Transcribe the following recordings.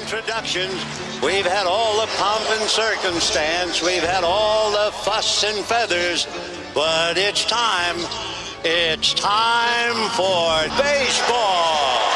Introductions. We've had all the pomp and circumstance. We've had all the fuss and feathers. But it's time. It's time for baseball.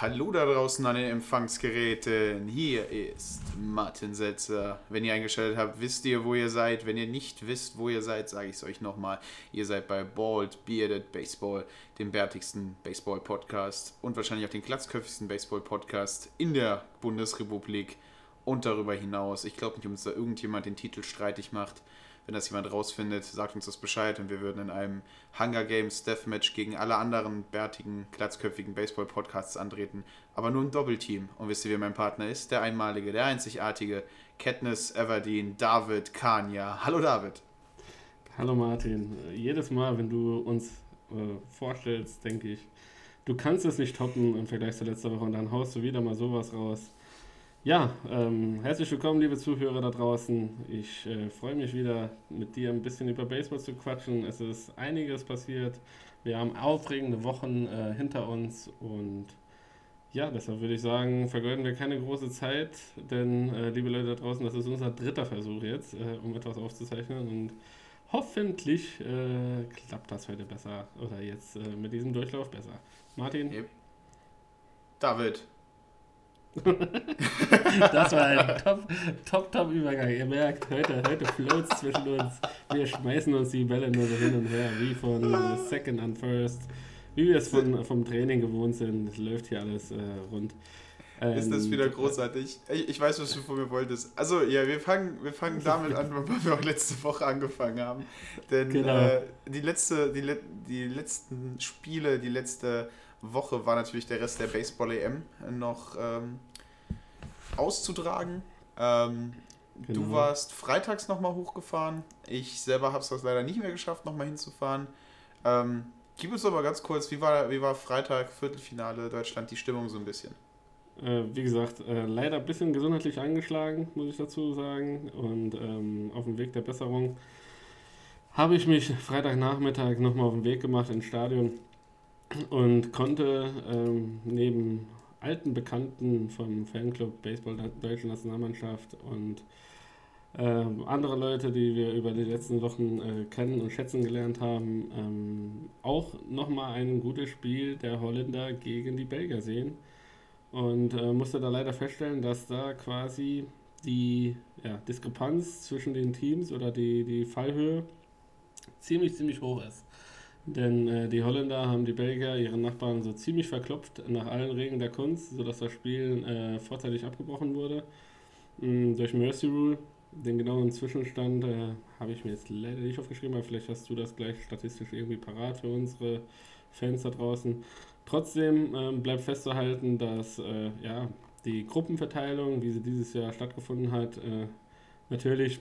Hallo da draußen an den Empfangsgeräten. Hier ist Martin Setzer. Wenn ihr eingeschaltet habt, wisst ihr, wo ihr seid. Wenn ihr nicht wisst, wo ihr seid, sage ich es euch nochmal. Ihr seid bei Bald Bearded Baseball, dem bärtigsten Baseball-Podcast und wahrscheinlich auch den glatzköpfigsten Baseball-Podcast in der Bundesrepublik und darüber hinaus. Ich glaube nicht, ob uns da irgendjemand den Titel streitig macht. Wenn das jemand rausfindet, sagt uns das Bescheid und wir würden in einem Hunger Games Deathmatch gegen alle anderen bärtigen, glatzköpfigen Baseball-Podcasts antreten, aber nur im Doppelteam. Und wisst ihr, wer mein Partner ist? Der einmalige, der einzigartige Katniss Everdeen, David Kania. Hallo David. Hallo Martin. Jedes Mal, wenn du uns äh, vorstellst, denke ich, du kannst es nicht toppen im Vergleich zur letzten Woche und dann haust du wieder mal sowas raus. Ja, ähm, herzlich willkommen, liebe Zuhörer da draußen. Ich äh, freue mich wieder, mit dir ein bisschen über Baseball zu quatschen. Es ist einiges passiert. Wir haben aufregende Wochen äh, hinter uns und ja, deshalb würde ich sagen, vergeuden wir keine große Zeit, denn, äh, liebe Leute da draußen, das ist unser dritter Versuch jetzt, äh, um etwas aufzuzeichnen und hoffentlich äh, klappt das heute besser oder jetzt äh, mit diesem Durchlauf besser. Martin? David. Das war ein top, top, top Übergang. Ihr merkt, heute, heute floats zwischen uns. Wir schmeißen uns die Bälle nur so hin und her, wie von Second and First. Wie wir es von, vom Training gewohnt sind. Es läuft hier alles äh, rund. Ist das Ähm, wieder großartig? Ich, ich weiß, was du von mir wolltest. Also, ja, wir fangen, wir fangen damit an, weil wir auch letzte Woche angefangen haben. Denn Genau. äh, die, letzte, die, die letzten Spiele, die letzte Woche war natürlich der Rest der Baseball-EM noch ähm, auszutragen. Ähm, Du Genau. warst freitags nochmal hochgefahren. Ich selber habe es leider nicht mehr geschafft, nochmal hinzufahren. Ähm, gib uns doch mal ganz kurz, wie war, wie war Freitag, Viertelfinale Deutschland, die Stimmung so ein bisschen? Äh, wie gesagt, äh, leider ein bisschen gesundheitlich angeschlagen, muss ich dazu sagen. Und ähm, auf dem Weg der Besserung habe ich mich Freitagnachmittag nochmal auf den Weg gemacht ins Stadion und konnte ähm, neben alten Bekannten vom Fanclub Baseball der Deutschen Nationalmannschaft und ähm, andere Leute, die wir über die letzten Wochen äh, kennen und schätzen gelernt haben, ähm, auch nochmal ein gutes Spiel der Holländer gegen die Belgier sehen. Und äh, musste da leider feststellen, dass da quasi die ja, Diskrepanz zwischen den Teams oder die, die Fallhöhe ziemlich, ziemlich hoch ist. Denn äh, die Holländer haben die Belgier, ihre Nachbarn, so ziemlich verklopft nach allen Regeln der Kunst, sodass das Spiel äh, vorzeitig abgebrochen wurde. mh, durch Mercy Rule. Den genauen Zwischenstand äh, habe ich mir jetzt leider nicht aufgeschrieben, aber vielleicht hast du das gleich statistisch irgendwie parat für unsere Fans da draußen. Trotzdem ähm, bleibt festzuhalten, dass äh, ja, die Gruppenverteilung, wie sie dieses Jahr stattgefunden hat, äh, natürlich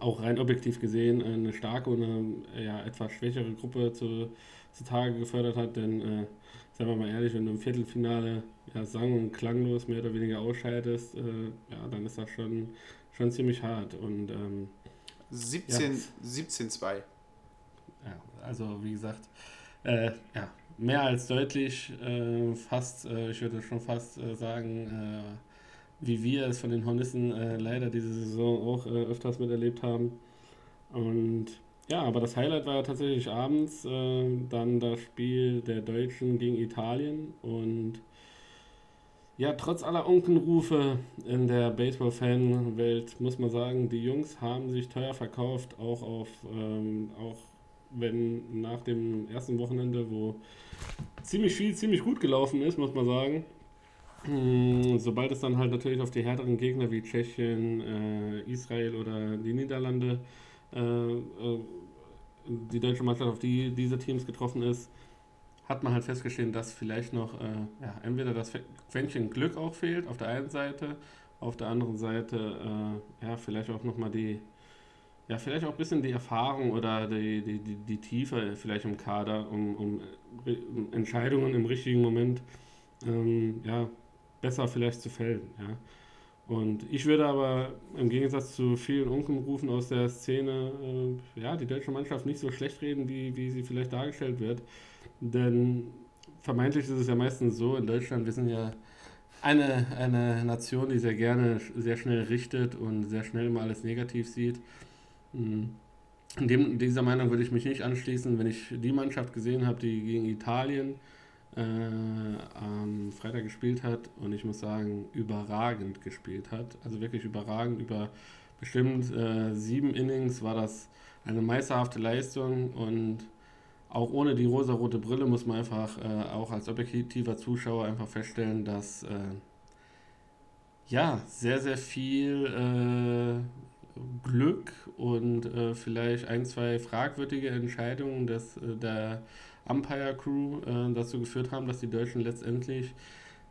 auch rein objektiv gesehen eine starke und eine ja, etwas schwächere Gruppe zu, zutage gefördert hat. Denn, äh, seien wir mal ehrlich, wenn du im Viertelfinale ja, sang- und klanglos mehr oder weniger ausscheidest, äh, ja, dann ist das schon, schon ziemlich hart. Und ähm, 17, Ja. 17-2. ja, also wie gesagt, äh, ja, mehr als deutlich, äh, fast, äh, ich würde schon fast äh, sagen, äh, wie wir es von den Hornissen äh, leider diese Saison auch äh, öfters miterlebt haben. Und ja, aber das Highlight war tatsächlich abends äh, dann das Spiel der Deutschen gegen Italien und ja, trotz aller Unkenrufe in der Baseball-Fan-Welt muss man sagen, die Jungs haben sich teuer verkauft, auch auf, ähm, auch wenn nach dem ersten Wochenende, wo ziemlich viel, ziemlich gut gelaufen ist, muss man sagen. Mm, Sobald es dann halt natürlich auf die härteren Gegner wie Tschechien, äh, Israel oder die Niederlande, äh, äh, die deutsche Mannschaft auf die diese Teams getroffen ist, hat man halt festgestellt, dass vielleicht noch äh, ja, entweder das Quäntchen Glück auch fehlt auf der einen Seite, auf der anderen Seite äh, ja, vielleicht auch nochmal die, ja, vielleicht auch ein bisschen die Erfahrung oder die, die, die, die Tiefe vielleicht im Kader, um, um, um Entscheidungen im richtigen Moment ähm, ja, besser vielleicht zu fällen. Ja. Und ich würde aber im Gegensatz zu vielen Unkenrufen aus der Szene äh, ja, die deutsche Mannschaft nicht so schlecht reden, wie, wie sie vielleicht dargestellt wird. Denn vermeintlich ist es ja meistens so, in Deutschland, wir sind ja eine, eine Nation, die sehr gerne sehr schnell richtet und sehr schnell immer alles negativ sieht. Hm. In dem, dieser Meinung würde ich mich nicht anschließen, wenn ich die Mannschaft gesehen habe, die gegen Italien äh, am Freitag gespielt hat und ich muss sagen, überragend gespielt hat. Also wirklich überragend. Über bestimmt äh, sieben Innings war das eine meisterhafte Leistung und auch ohne die rosa-rote Brille muss man einfach äh, auch als objektiver Zuschauer einfach feststellen, dass äh, ja sehr, sehr viel äh, Glück und äh, vielleicht ein, zwei fragwürdige Entscheidungen des, der Umpire Crew äh, dazu geführt haben, dass die Deutschen letztendlich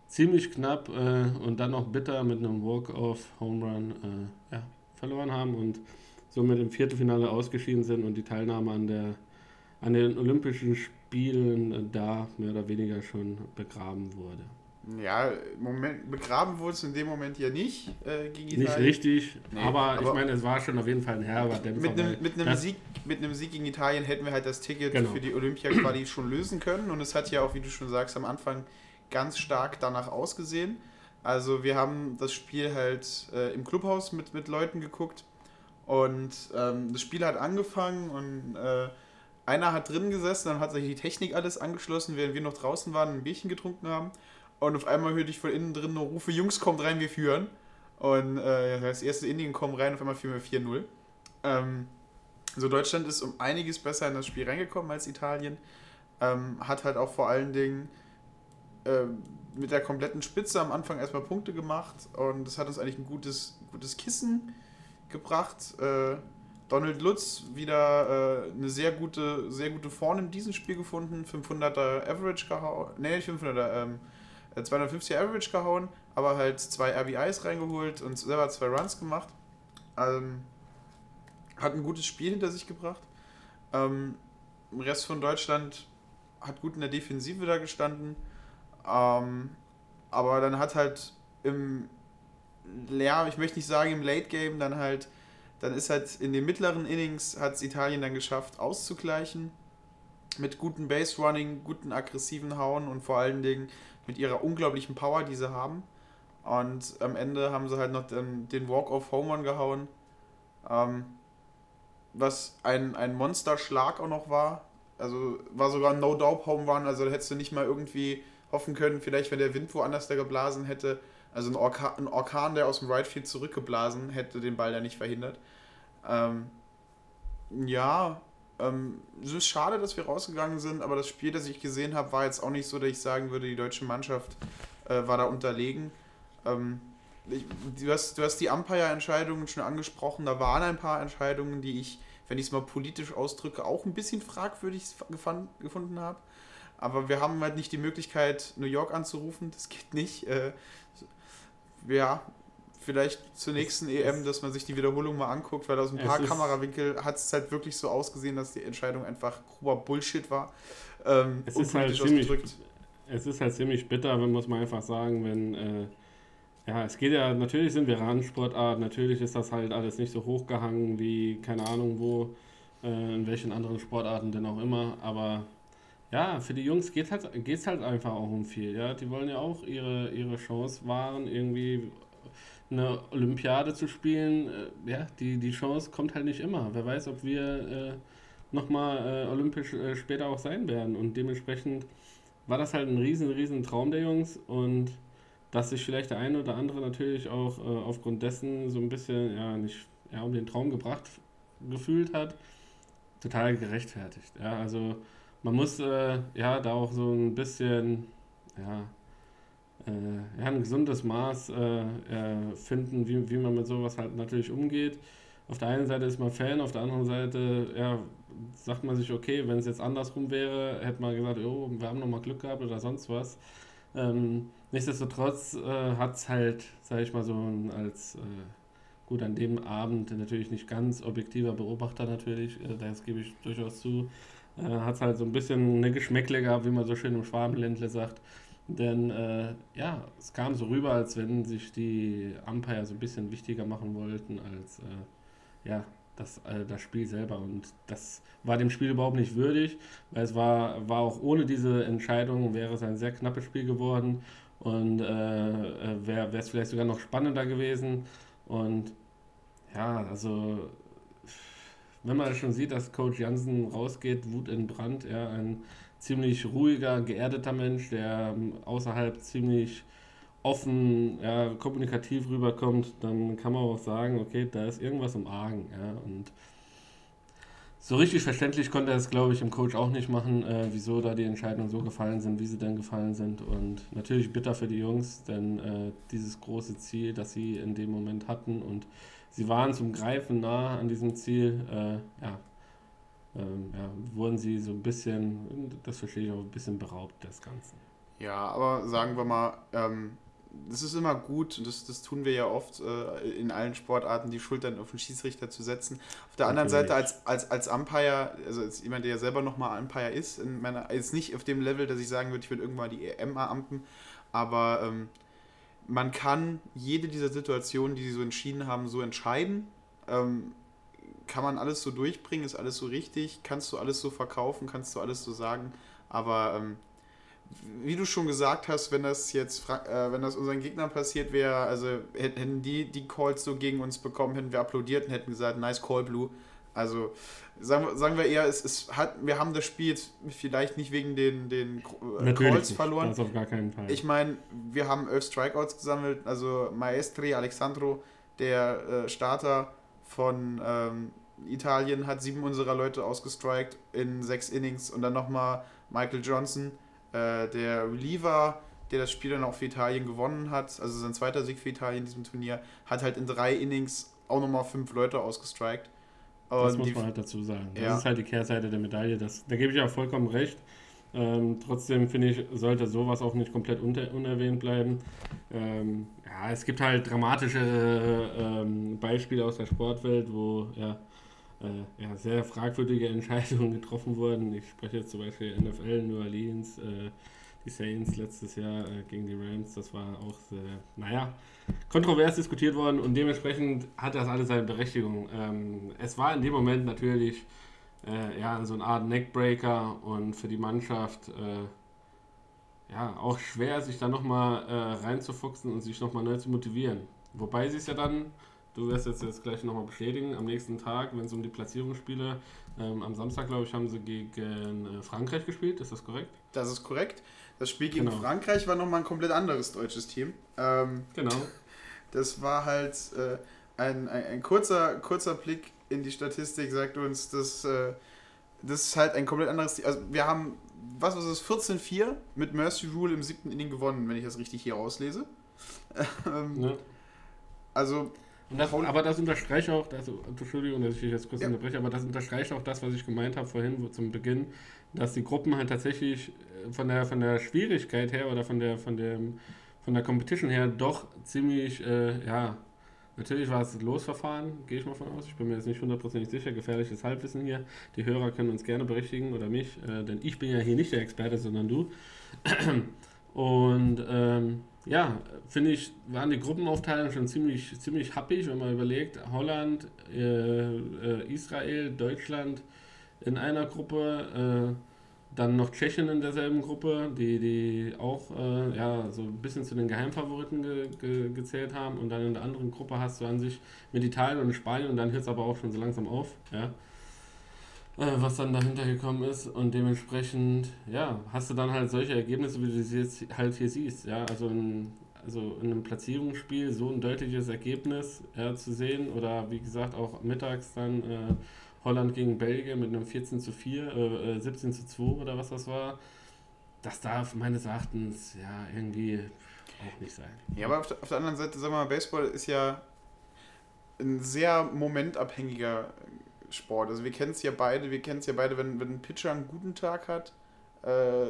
ziemlich knapp und dann noch bitter mit einem Walk-off-Home Run ja, verloren haben und somit im Viertelfinale ausgeschieden sind und die Teilnahme an der an den Olympischen Spielen da mehr oder weniger schon begraben wurde. Ja, Moment, begraben wurde es in dem Moment ja nicht äh, gegen Italien. Nicht richtig, nee, aber, aber, ich meine, es war schon auf jeden Fall ein herber Dämpfer. Mit einem, mit, einem Sieg, mit einem Sieg gegen Italien hätten wir halt das Ticket genau. für die Olympia-Quali schon lösen können und es hat ja auch, wie du schon sagst, am Anfang ganz stark danach ausgesehen. Also wir haben das Spiel halt äh, im Clubhaus mit, mit Leuten geguckt und ähm, das Spiel hat angefangen und äh, einer hat drin gesessen, dann hat sich die Technik alles angeschlossen, während wir noch draußen waren und ein Bierchen getrunken haben. Und auf einmal hörte ich von innen drin nur Rufe, Jungs, kommt rein, wir führen. Und äh, das erste Indien kommen rein, auf einmal führen wir 4-0. Ähm, so, Deutschland ist um einiges besser in das Spiel reingekommen als Italien. Ähm, hat halt auch vor allen Dingen äh, mit der kompletten Spitze am Anfang erstmal Punkte gemacht. Und das hat uns eigentlich ein gutes, gutes Kissen gebracht. Äh, Donald Lutz wieder äh, eine sehr gute, sehr gute Form in diesem Spiel gefunden. 500er Average gehauen. Nee, nicht 500er, ähm, 250er Average gehauen, aber halt zwei RBIs reingeholt und selber zwei Runs gemacht. Ähm, hat ein gutes Spiel hinter sich gebracht. Ähm, Im Rest von Deutschland hat gut in der Defensive da gestanden. Ähm, aber dann hat halt im, ja, ich möchte nicht sagen im Late Game, dann halt dann ist halt in den mittleren Innings hat es Italien dann geschafft auszugleichen. Mit gutem Base Running, guten aggressiven Hauen und vor allen Dingen mit ihrer unglaublichen Power, die sie haben. Und am Ende haben sie halt noch den, den Walk-off-Home Run gehauen. Ähm, was ein, ein Monsterschlag auch noch war. Also war sogar ein No-Doubt-Home Run. Also da hättest du nicht mal irgendwie hoffen können, vielleicht wenn der Wind woanders da geblasen hätte. Also ein, Orka ein Orkan, der aus dem Right Field zurückgeblasen hätte den Ball ja nicht verhindert. Ähm, ja, ähm, es ist schade, dass wir rausgegangen sind, aber das Spiel, das ich gesehen habe, war jetzt auch nicht so, dass ich sagen würde, die deutsche Mannschaft äh, war da unterlegen. Ähm, ich, du, hast, du hast die Umpire-Entscheidungen schon angesprochen, da waren ein paar Entscheidungen, die ich, wenn ich es mal politisch ausdrücke, auch ein bisschen fragwürdig gefand, gefunden habe. Aber wir haben halt nicht die Möglichkeit, New York anzurufen, das geht nicht. Äh, ja, vielleicht zur nächsten es, EM, dass man sich die Wiederholung mal anguckt, weil aus ein paar Kamerawinkel hat es halt wirklich so ausgesehen, dass die Entscheidung einfach grober Bullshit war. Ähm, es, ist halt ziemlich, es ist halt ziemlich bitter, wenn muss man einfach sagen, wenn äh, ja, es geht ja, natürlich sind wir Randsportart, natürlich ist das halt alles nicht so hochgehangen wie, keine Ahnung wo, äh, in welchen anderen Sportarten denn auch immer, aber ja, für die Jungs geht es halt, halt einfach auch um viel, ja, die wollen ja auch ihre, ihre Chance wahren, irgendwie eine Olympiade zu spielen, äh, ja, die, die Chance kommt halt nicht immer. Wer weiß, ob wir äh, nochmal äh, olympisch äh, später auch sein werden. Und dementsprechend war das halt ein riesen, riesen Traum der Jungs und dass sich vielleicht der eine oder andere natürlich auch äh, aufgrund dessen so ein bisschen, ja, nicht ja, um den Traum gebracht gefühlt hat, total gerechtfertigt. Ja, also man muss äh, ja da auch so ein bisschen, ja, ja, ein gesundes Maß äh, finden, wie, wie man mit sowas halt natürlich umgeht. auf der einen Seite ist man Fan, auf der anderen Seite ja, sagt man sich, okay, wenn es jetzt andersrum wäre, hätte man gesagt, oh, wir haben nochmal Glück gehabt oder sonst was. Ähm, nichtsdestotrotz äh, hat es halt, sage ich mal so, als äh, gut an dem Abend natürlich nicht ganz objektiver Beobachter natürlich, äh, das gebe ich durchaus zu, äh, hat es halt so ein bisschen eine Geschmäckle gehabt, wie man so schön im Schwabenländle sagt. Denn äh, ja, es kam so rüber, als wenn sich die Umpire so ein bisschen wichtiger machen wollten als äh, ja, das, äh, das Spiel selber. Und das war dem Spiel überhaupt nicht würdig, weil es war, war auch ohne diese Entscheidung, wäre es ein sehr knappes Spiel geworden und äh, äh wäre es vielleicht sogar noch spannender gewesen. Und ja, also wenn man schon sieht, dass Coach Jansen rausgeht, Wut in Brand, ja, ein ziemlich ruhiger, geerdeter Mensch, der ähm, außerhalb ziemlich offen, ja, kommunikativ rüberkommt, dann kann man auch sagen, okay, da ist irgendwas im Argen, ja, und so richtig verständlich konnte er es, glaube ich, im Coach auch nicht machen, äh, wieso da die Entscheidungen so gefallen sind, wie sie denn gefallen sind. Und natürlich bitter für die Jungs, denn äh, dieses große Ziel, das sie in dem Moment hatten und sie waren zum Greifen nah an diesem Ziel, äh, ja, ähm, ja, wurden sie so ein bisschen, das verstehe ich auch, ein bisschen beraubt des Ganzen. Ja, aber sagen wir mal, ähm, das ist immer gut, und das, das tun wir ja oft äh, in allen Sportarten, die Schultern auf den Schiedsrichter zu setzen. Auf der anderen Seite als, als, als Umpire, also als jemand, der ja selber nochmal Umpire ist, in meiner, ist nicht auf dem Level, dass ich sagen würde, ich würde irgendwann die EM ampen, aber ähm, man kann jede dieser Situationen, die sie so entschieden haben, so entscheiden. Ähm, kann man alles so durchbringen, ist alles so richtig, kannst du alles so verkaufen, kannst du alles so sagen, aber ähm, wie du schon gesagt hast, wenn das jetzt, äh, wenn das unseren Gegnern passiert wäre, also hätten die die Calls so gegen uns bekommen, hätten wir applaudiert und hätten gesagt, nice call, Blue. Also sagen, sagen wir eher, es, es hat, wir haben das Spiel jetzt vielleicht nicht wegen den, den äh, Calls nicht. verloren. Das auf gar keinen Fall. Ich meine, wir haben elf Strikeouts gesammelt, also Maestri, Alexandro, der äh, Starter von ähm, Italien, hat sieben unserer Leute ausgestrikt in sechs Innings und dann nochmal Michael Johnson, äh, der Reliever, der das Spiel dann auch für Italien gewonnen hat, also sein zweiter Sieg für Italien in diesem Turnier, hat halt in drei Innings auch nochmal fünf Leute ausgestrikt. Das muss man halt dazu sagen. Das ja. ist halt die Kehrseite der Medaille. Das, da gebe ich auch vollkommen recht. Ähm, trotzdem finde ich, sollte sowas auch nicht komplett unerwähnt bleiben. Ähm, ja, es gibt halt dramatische ähm, Beispiele aus der Sportwelt, wo ja, äh, ja, sehr fragwürdige Entscheidungen getroffen wurden. Ich spreche jetzt zum Beispiel NFL, New Orleans, äh, die Saints letztes Jahr äh, gegen die Rams. Das war auch sehr, naja, kontrovers diskutiert worden und dementsprechend hat das alles seine Berechtigung. Ähm, es war in dem Moment natürlich äh, ja, so eine Art Neckbreaker und für die Mannschaft äh, ja, auch schwer, sich da nochmal äh, reinzufuchsen und sich nochmal neu zu motivieren. Wobei sie es ja dann, du wirst jetzt, jetzt gleich nochmal bestätigen, am nächsten Tag, wenn es um die Platzierungsspiele, ähm, am Samstag, glaube ich, haben sie gegen äh, Frankreich gespielt, ist das korrekt? Das ist korrekt. Das Spiel gegen genau. Frankreich war nochmal ein komplett anderes deutsches Team. Ähm, genau. Das war halt äh, ein, ein, ein, kurzer, kurzer Blick in die Statistik sagt uns, dass äh, das ist halt ein komplett anderes. Also wir haben, was ist es, 14-4 mit Mercy Rule im siebten Inning gewonnen, wenn ich das richtig hier auslese. ähm, ja. Also. Das, aber das unterstreicht auch, das, Entschuldigung, dass ich jetzt kurz ja. unterbreche, aber das unterstreicht auch das, was ich gemeint habe vorhin wo, zum Beginn, dass die Gruppen halt tatsächlich äh, von der, von der Schwierigkeit her oder von der, von der, von der Competition her doch ziemlich, äh, ja, Natürlich war es Losverfahren, gehe ich mal von aus. Ich bin mir jetzt nicht hundertprozentig sicher. Gefährliches Halbwissen hier. Die Hörer können uns gerne berichtigen oder mich, äh, denn ich bin ja hier nicht der Experte, sondern du. Und ähm, ja, finde ich, waren die Gruppenaufteilungen schon ziemlich, ziemlich happig, wenn man überlegt, Holland, äh, äh, Israel, Deutschland in einer Gruppe, äh, dann noch Tschechien in derselben Gruppe, die, die auch äh, ja, so ein bisschen zu den Geheimfavoriten ge, ge, gezählt haben. Und dann in der anderen Gruppe hast du an sich mit Italien und Spanien und dann hört es aber auch schon so langsam auf, ja, äh, was dann dahinter gekommen ist. Und dementsprechend, ja, hast du dann halt solche Ergebnisse, wie du sie jetzt halt hier siehst. Ja, also in, also in einem Platzierungsspiel so ein deutliches Ergebnis ja, zu sehen oder wie gesagt auch mittags dann. Äh, Holland gegen Belgien mit einem 14 zu 4, äh, 17 äh, zu 2 oder was das war. Das darf meines Erachtens ja irgendwie auch nicht sein. Ja, aber auf der, auf der anderen Seite, sagen wir mal, Baseball ist ja ein sehr momentabhängiger Sport. Also wir kennen es ja beide, wir kennen es ja beide, wenn, wenn ein Pitcher einen guten Tag hat, äh,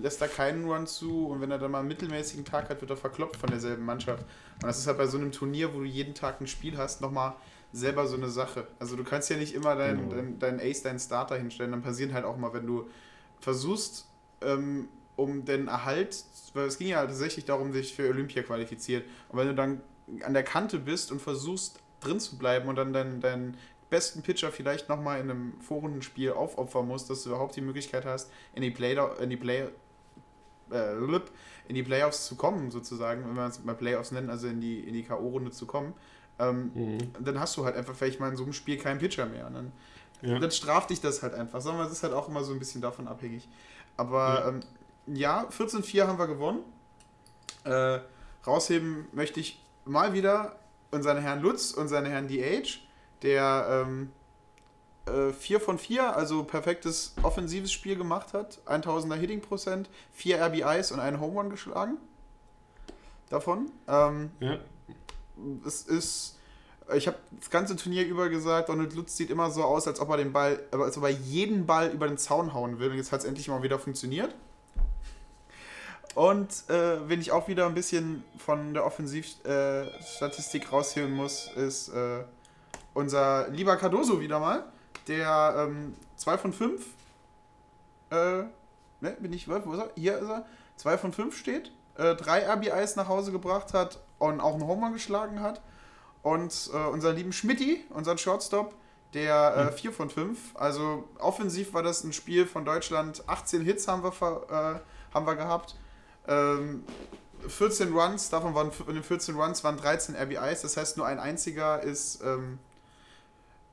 lässt er keinen Run zu und wenn er dann mal einen mittelmäßigen Tag hat, wird er verkloppt von derselben Mannschaft. Und das ist halt bei so einem Turnier, wo du jeden Tag ein Spiel hast, nochmal selber so eine Sache. Also du kannst ja nicht immer deinen dein, dein Ace, deinen Starter hinstellen, dann passieren halt auch mal, wenn du versuchst, ähm, um den Erhalt, weil es ging ja tatsächlich darum, sich für Olympia qualifiziert. Und wenn du dann an der Kante bist und versuchst, drin zu bleiben und dann deinen, deinen besten Pitcher vielleicht nochmal in einem Vorrundenspiel aufopfern musst, dass du überhaupt die Möglichkeit hast, in die Play, in die Play, äh, in die Playoffs zu kommen, sozusagen, wenn man es mal Playoffs nennt, also in die, in die K.O.-Runde zu kommen, ähm, mhm. dann hast du halt einfach vielleicht mal in so einem Spiel keinen Pitcher mehr. Und dann, ja. dann straft dich das halt einfach. Sagen wir, es ist halt auch immer so ein bisschen davon abhängig. Aber ja, ähm, ja 14-4 haben wir gewonnen. Äh, rausheben möchte ich mal wieder unseren Herrn Lutz und seine Herrn DH, der ähm, äh, 4 von 4, also perfektes offensives Spiel gemacht hat. 1000er Hitting Prozent, 4 RBIs und einen Home Run geschlagen. Davon. Ähm, ja. Es ist. Ich habe das ganze Turnier über gesagt, Donald Lutz sieht immer so aus, als ob er den Ball, als ob er jeden Ball über den Zaun hauen will. Und jetzt hat es endlich mal wieder funktioniert. Und äh, wenn ich auch wieder ein bisschen von der Offensivstatistik äh, rausheben muss, ist äh, unser lieber Cardoso wieder mal, der 2 ähm, von 5, äh, ne, bin ich, wo ist er? Hier ist er, 2 von 5 steht, 3 äh, RBIs nach Hause gebracht hat und auch einen Homer geschlagen hat. Und äh, unser lieben Schmidti, unser Shortstop, der 4 mhm. von 5. Also offensiv war das ein Spiel von Deutschland. 18 Hits haben wir, haben wir gehabt. Ähm, 14 Runs, davon waren in den 14 Runs waren 13 RBIs, das heißt nur ein einziger ist ähm,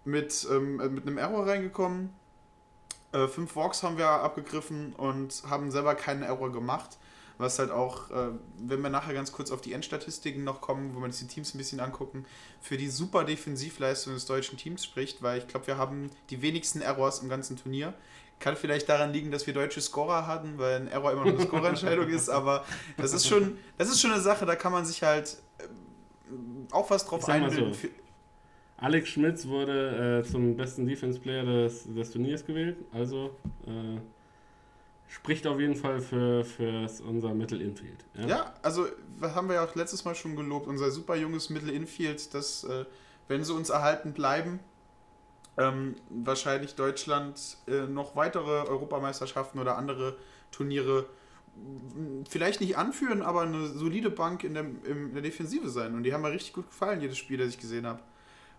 mit, ähm, mit einem Error reingekommen. Äh, fünf Walks haben wir abgegriffen und haben selber keinen Error gemacht. Was halt auch, äh, wenn wir nachher ganz kurz auf die Endstatistiken noch kommen, wo wir uns die Teams ein bisschen angucken, für die super Defensivleistung des deutschen Teams spricht, weil ich glaube, wir haben die wenigsten Errors im ganzen Turnier. Kann vielleicht daran liegen, dass wir deutsche Scorer hatten, weil ein Error immer noch eine Scorerentscheidung ist, aber das ist schon, das ist schon eine Sache, da kann man sich halt äh, auch was drauf einbilden. So. Alex Schmitz wurde äh, zum besten Defense Player des, des Turniers gewählt, also äh, spricht auf jeden Fall für, für unser Mittel-Infield. Ja? ja? also haben wir ja auch letztes Mal schon gelobt, unser super junges Mittel-Infield, dass, äh, wenn sie uns erhalten bleiben, ähm, wahrscheinlich Deutschland äh, noch weitere Europameisterschaften oder andere Turniere vielleicht nicht anführen, aber eine solide Bank in der, in der Defensive sein. Und die haben mir richtig gut gefallen, jedes Spiel, das ich gesehen habe.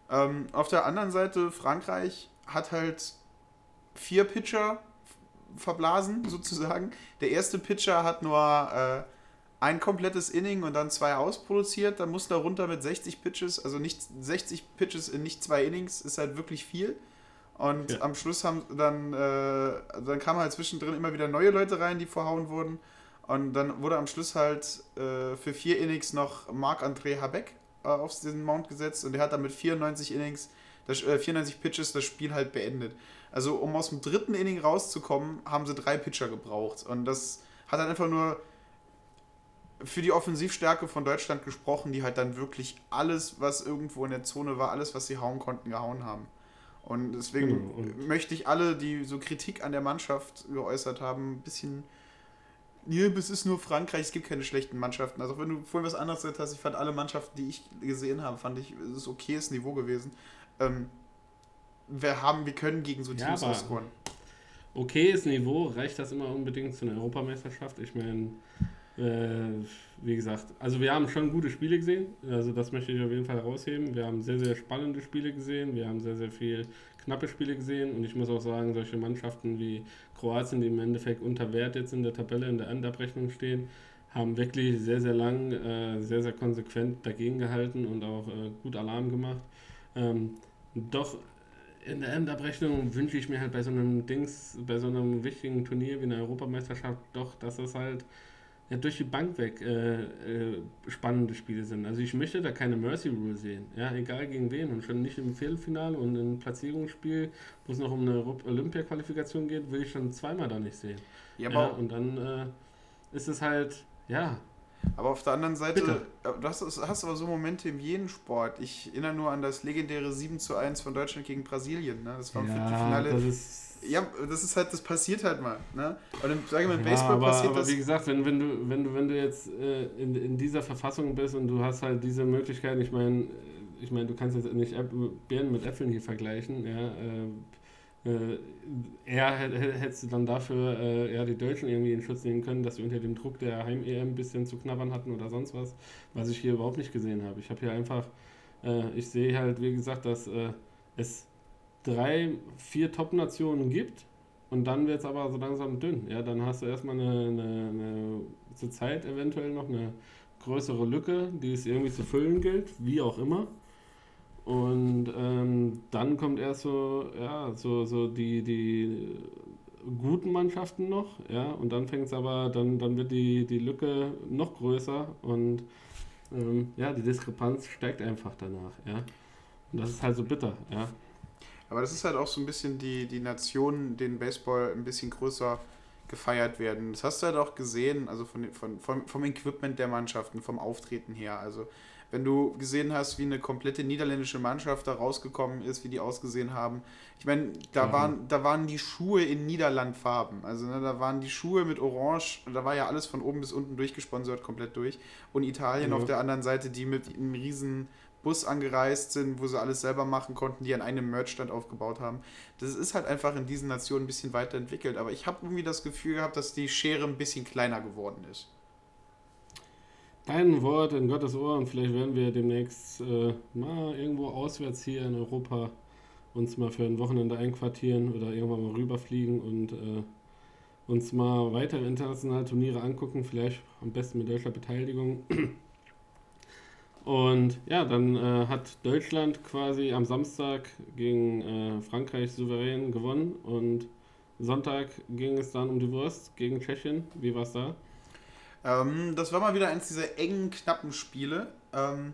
Ähm, auf der anderen Seite, Frankreich hat halt vier Pitcher verblasen, sozusagen. Der erste Pitcher hat nur äh, ein komplettes Inning und dann zwei ausproduziert. Dann musste er runter mit 60 Pitches, also nicht 60 Pitches in nicht zwei Innings, ist halt wirklich viel. Und ja. am Schluss haben dann, äh, dann kamen halt zwischendrin immer wieder neue Leute rein, die verhauen wurden. Und dann wurde am Schluss halt äh, für vier Innings noch Marc-André Habeck äh, auf diesen Mount gesetzt und der hat dann mit 94 Innings, das, äh, 94 Pitches das Spiel halt beendet. Also um aus dem dritten Inning rauszukommen, haben sie drei Pitcher gebraucht. Und das hat dann einfach nur für die Offensivstärke von Deutschland gesprochen, die halt dann wirklich alles, was irgendwo in der Zone war, alles, was sie hauen konnten, gehauen haben. Und deswegen genau. und möchte ich alle, die so Kritik an der Mannschaft geäußert haben, ein bisschen. Nee, es ist nur Frankreich, es gibt keine schlechten Mannschaften. Also wenn du vorhin was anderes gesagt hast, ich fand alle Mannschaften, die ich gesehen habe, fand ich, es ist okayes Niveau gewesen. Ähm, wir haben, wir können gegen so Teams ja, ausscoren. Okayes Niveau, reicht das immer unbedingt zu einer Europameisterschaft? Ich meine, äh, wie gesagt, also wir haben schon gute Spiele gesehen, also das möchte ich auf jeden Fall herausheben. Wir haben sehr, sehr spannende Spiele gesehen, wir haben sehr, sehr viel knappe Spiele gesehen und ich muss auch sagen, solche Mannschaften wie Kroatien, die im Endeffekt unter Wert jetzt in der Tabelle, in der Endabrechnung stehen, haben wirklich sehr, sehr lang, äh, sehr, sehr konsequent dagegen gehalten und auch äh, gut Alarm gemacht. Ähm, doch in der Endabrechnung wünsche ich mir halt bei so einem Dings, bei so einem wichtigen Turnier wie einer Europameisterschaft doch, dass es halt ja, durch die Bank weg äh, äh, spannende Spiele sind. Also ich möchte da keine Mercy Rule sehen, ja, egal gegen wen und schon nicht im Viertelfinale und im Platzierungsspiel, wo es noch um eine Olympia-Qualifikation geht, will ich schon zweimal da nicht sehen. Ja, ja und dann äh, ist es halt, ja, Aber auf der anderen Seite, äh, du hast, hast aber so Momente in jedem Sport. Ich erinnere nur an das legendäre 7 zu 1 von Deutschland gegen Brasilien. Ne? Das war im Ja, Viertelfinale. das ist ja, das ist halt, das passiert halt mal. Ne? Und im, sag ich mal, im Ja, Baseball aber, passiert aber das. wie gesagt, wenn, wenn, du, wenn, du, wenn du jetzt äh, in, in dieser Verfassung bist und du hast halt diese Möglichkeit, ich meine, ich meine, du kannst jetzt nicht Birnen mit Äpfeln hier vergleichen, ja, äh, äh, eher hä- hä- hättest du dann dafür äh, ja, die Deutschen irgendwie in Schutz nehmen können, dass sie unter dem Druck der Heim-EM ein bisschen zu knabbern hatten oder sonst was, was ich hier überhaupt nicht gesehen habe. Ich habe hier einfach, äh, ich sehe halt, wie gesagt, dass äh, es drei, vier Top-Nationen gibt und dann wird es aber so langsam dünn. Ja, dann hast du erstmal eine, eine, eine zur Zeit eventuell noch eine größere Lücke, die es irgendwie zu füllen gilt, wie auch immer. Und ähm, dann kommt erst so, ja, so, so die, die guten Mannschaften noch, ja, und dann fängt es aber, dann, dann wird die, die Lücke noch größer und ähm, ja, die Diskrepanz steigt einfach danach, ja. Und das ist halt so bitter, ja. Aber das ist halt auch so ein bisschen die, die Nationen, denen Baseball ein bisschen größer gefeiert werden. Das hast du halt auch gesehen, also von, den- von, vom, vom Equipment der Mannschaften, vom Auftreten her. Also wenn du gesehen hast, wie eine komplette niederländische Mannschaft da rausgekommen ist, wie die ausgesehen haben. Ich meine, da, Ja. waren, da waren die Schuhe in Niederlandfarben. Also ne, da waren die Schuhe mit Orange, da war ja alles von oben bis unten durchgesponsert, komplett durch. Und Italien Ja. auf der anderen Seite, die mit einem riesen Bus angereist sind, wo sie alles selber machen konnten, die an einem Merchstand aufgebaut haben. Das ist halt einfach in diesen Nationen ein bisschen weiterentwickelt. Aber ich habe irgendwie das Gefühl gehabt, dass die Schere ein bisschen kleiner geworden ist. Dein Wort in Gottes Ohr und vielleicht werden wir demnächst äh, mal irgendwo auswärts hier in Europa uns mal für ein Wochenende einquartieren oder irgendwann mal rüberfliegen und äh, uns mal weitere internationale Turniere angucken, vielleicht am besten mit deutscher Beteiligung. Und ja, dann äh, hat Deutschland quasi am Samstag gegen äh, Frankreich souverän gewonnen und Sonntag ging es dann um die Wurst gegen Tschechien. Wie war es da? Ähm, das war mal wieder eins dieser engen, knappen Spiele. Ähm,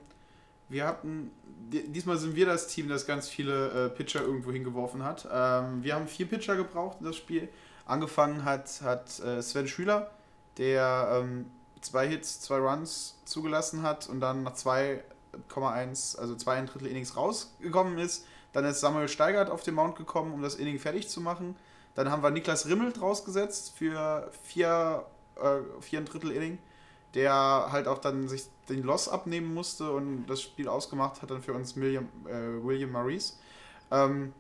wir hatten, di- diesmal sind wir das Team, das ganz viele äh, Pitcher irgendwo hingeworfen hat. Ähm, wir haben vier Pitcher gebraucht in das Spiel. Angefangen hat, hat äh, Sven Schüler, der ähm, zwei Hits, zwei Runs zugelassen hat und dann nach 2,1, also zwei ein Drittel Innings rausgekommen ist. Dann ist Samuel Steigert auf den Mount gekommen, um das Inning fertig zu machen. Dann haben wir Niklas Rimmelt rausgesetzt für vier, äh, vier Drittel Inning, der halt auch dann sich den Loss abnehmen musste und das Spiel ausgemacht hat dann für uns William, äh, William Maurice. Ähm,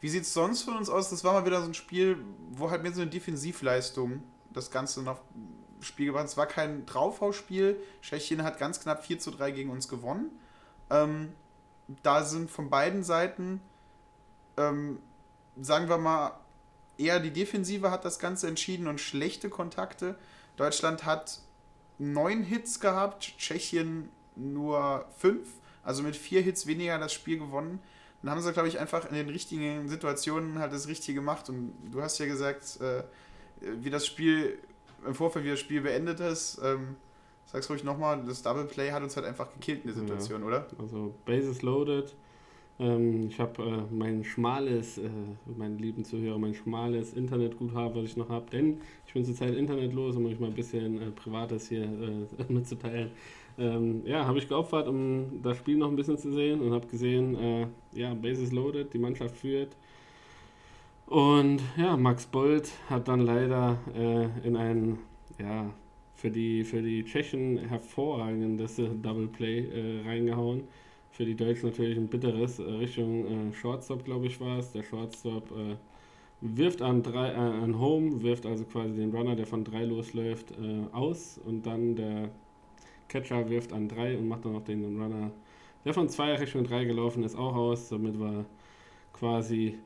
wie sieht es sonst für uns aus? Das war mal wieder so ein Spiel, wo halt mehr so eine Defensivleistung das Ganze noch Spiel gebracht. Es war kein Draufhausspiel. Tschechien hat ganz knapp 4 zu 3 gegen uns gewonnen. Ähm, da sind von beiden Seiten, ähm, sagen wir mal, eher die Defensive hat das Ganze entschieden und schlechte Kontakte. Deutschland hat neun Hits gehabt, Tschechien nur fünf, also mit vier Hits weniger das Spiel gewonnen. Dann haben sie, glaube ich, einfach in den richtigen Situationen halt das Richtige gemacht. Und du hast ja gesagt, äh, wie das Spiel im Vorfeld, wie das Spiel beendet ist. Ähm, sag's ruhig nochmal, das Double Play hat uns halt einfach gekillt in der Situation, oder? Also Bases loaded. Ähm, ich habe äh, mein schmales, äh, meine lieben Zuhörer, mein schmales Internetguthaben, was ich noch habe, denn ich bin zurzeit internetlos, um euch mal ein bisschen äh, Privates hier äh, mitzuteilen. Ähm, ja, habe ich geopfert, um das Spiel noch ein bisschen zu sehen und habe gesehen, äh, ja, Bases loaded, die Mannschaft führt. Und ja, Max Bolt hat dann leider äh, in ein, ja, für die, für die Tschechen hervorragendes Double Play reingehauen. Für die Deutschen natürlich ein bitteres äh, Richtung äh, Shortstop, glaube ich, war es. Der Shortstop äh, wirft an, drei, äh, an Home, wirft also quasi den Runner, der von drei losläuft, äh, aus und dann der Catcher wirft an drei und macht dann noch den Runner, der von zwei Richtung drei gelaufen ist, auch aus. Somit war quasi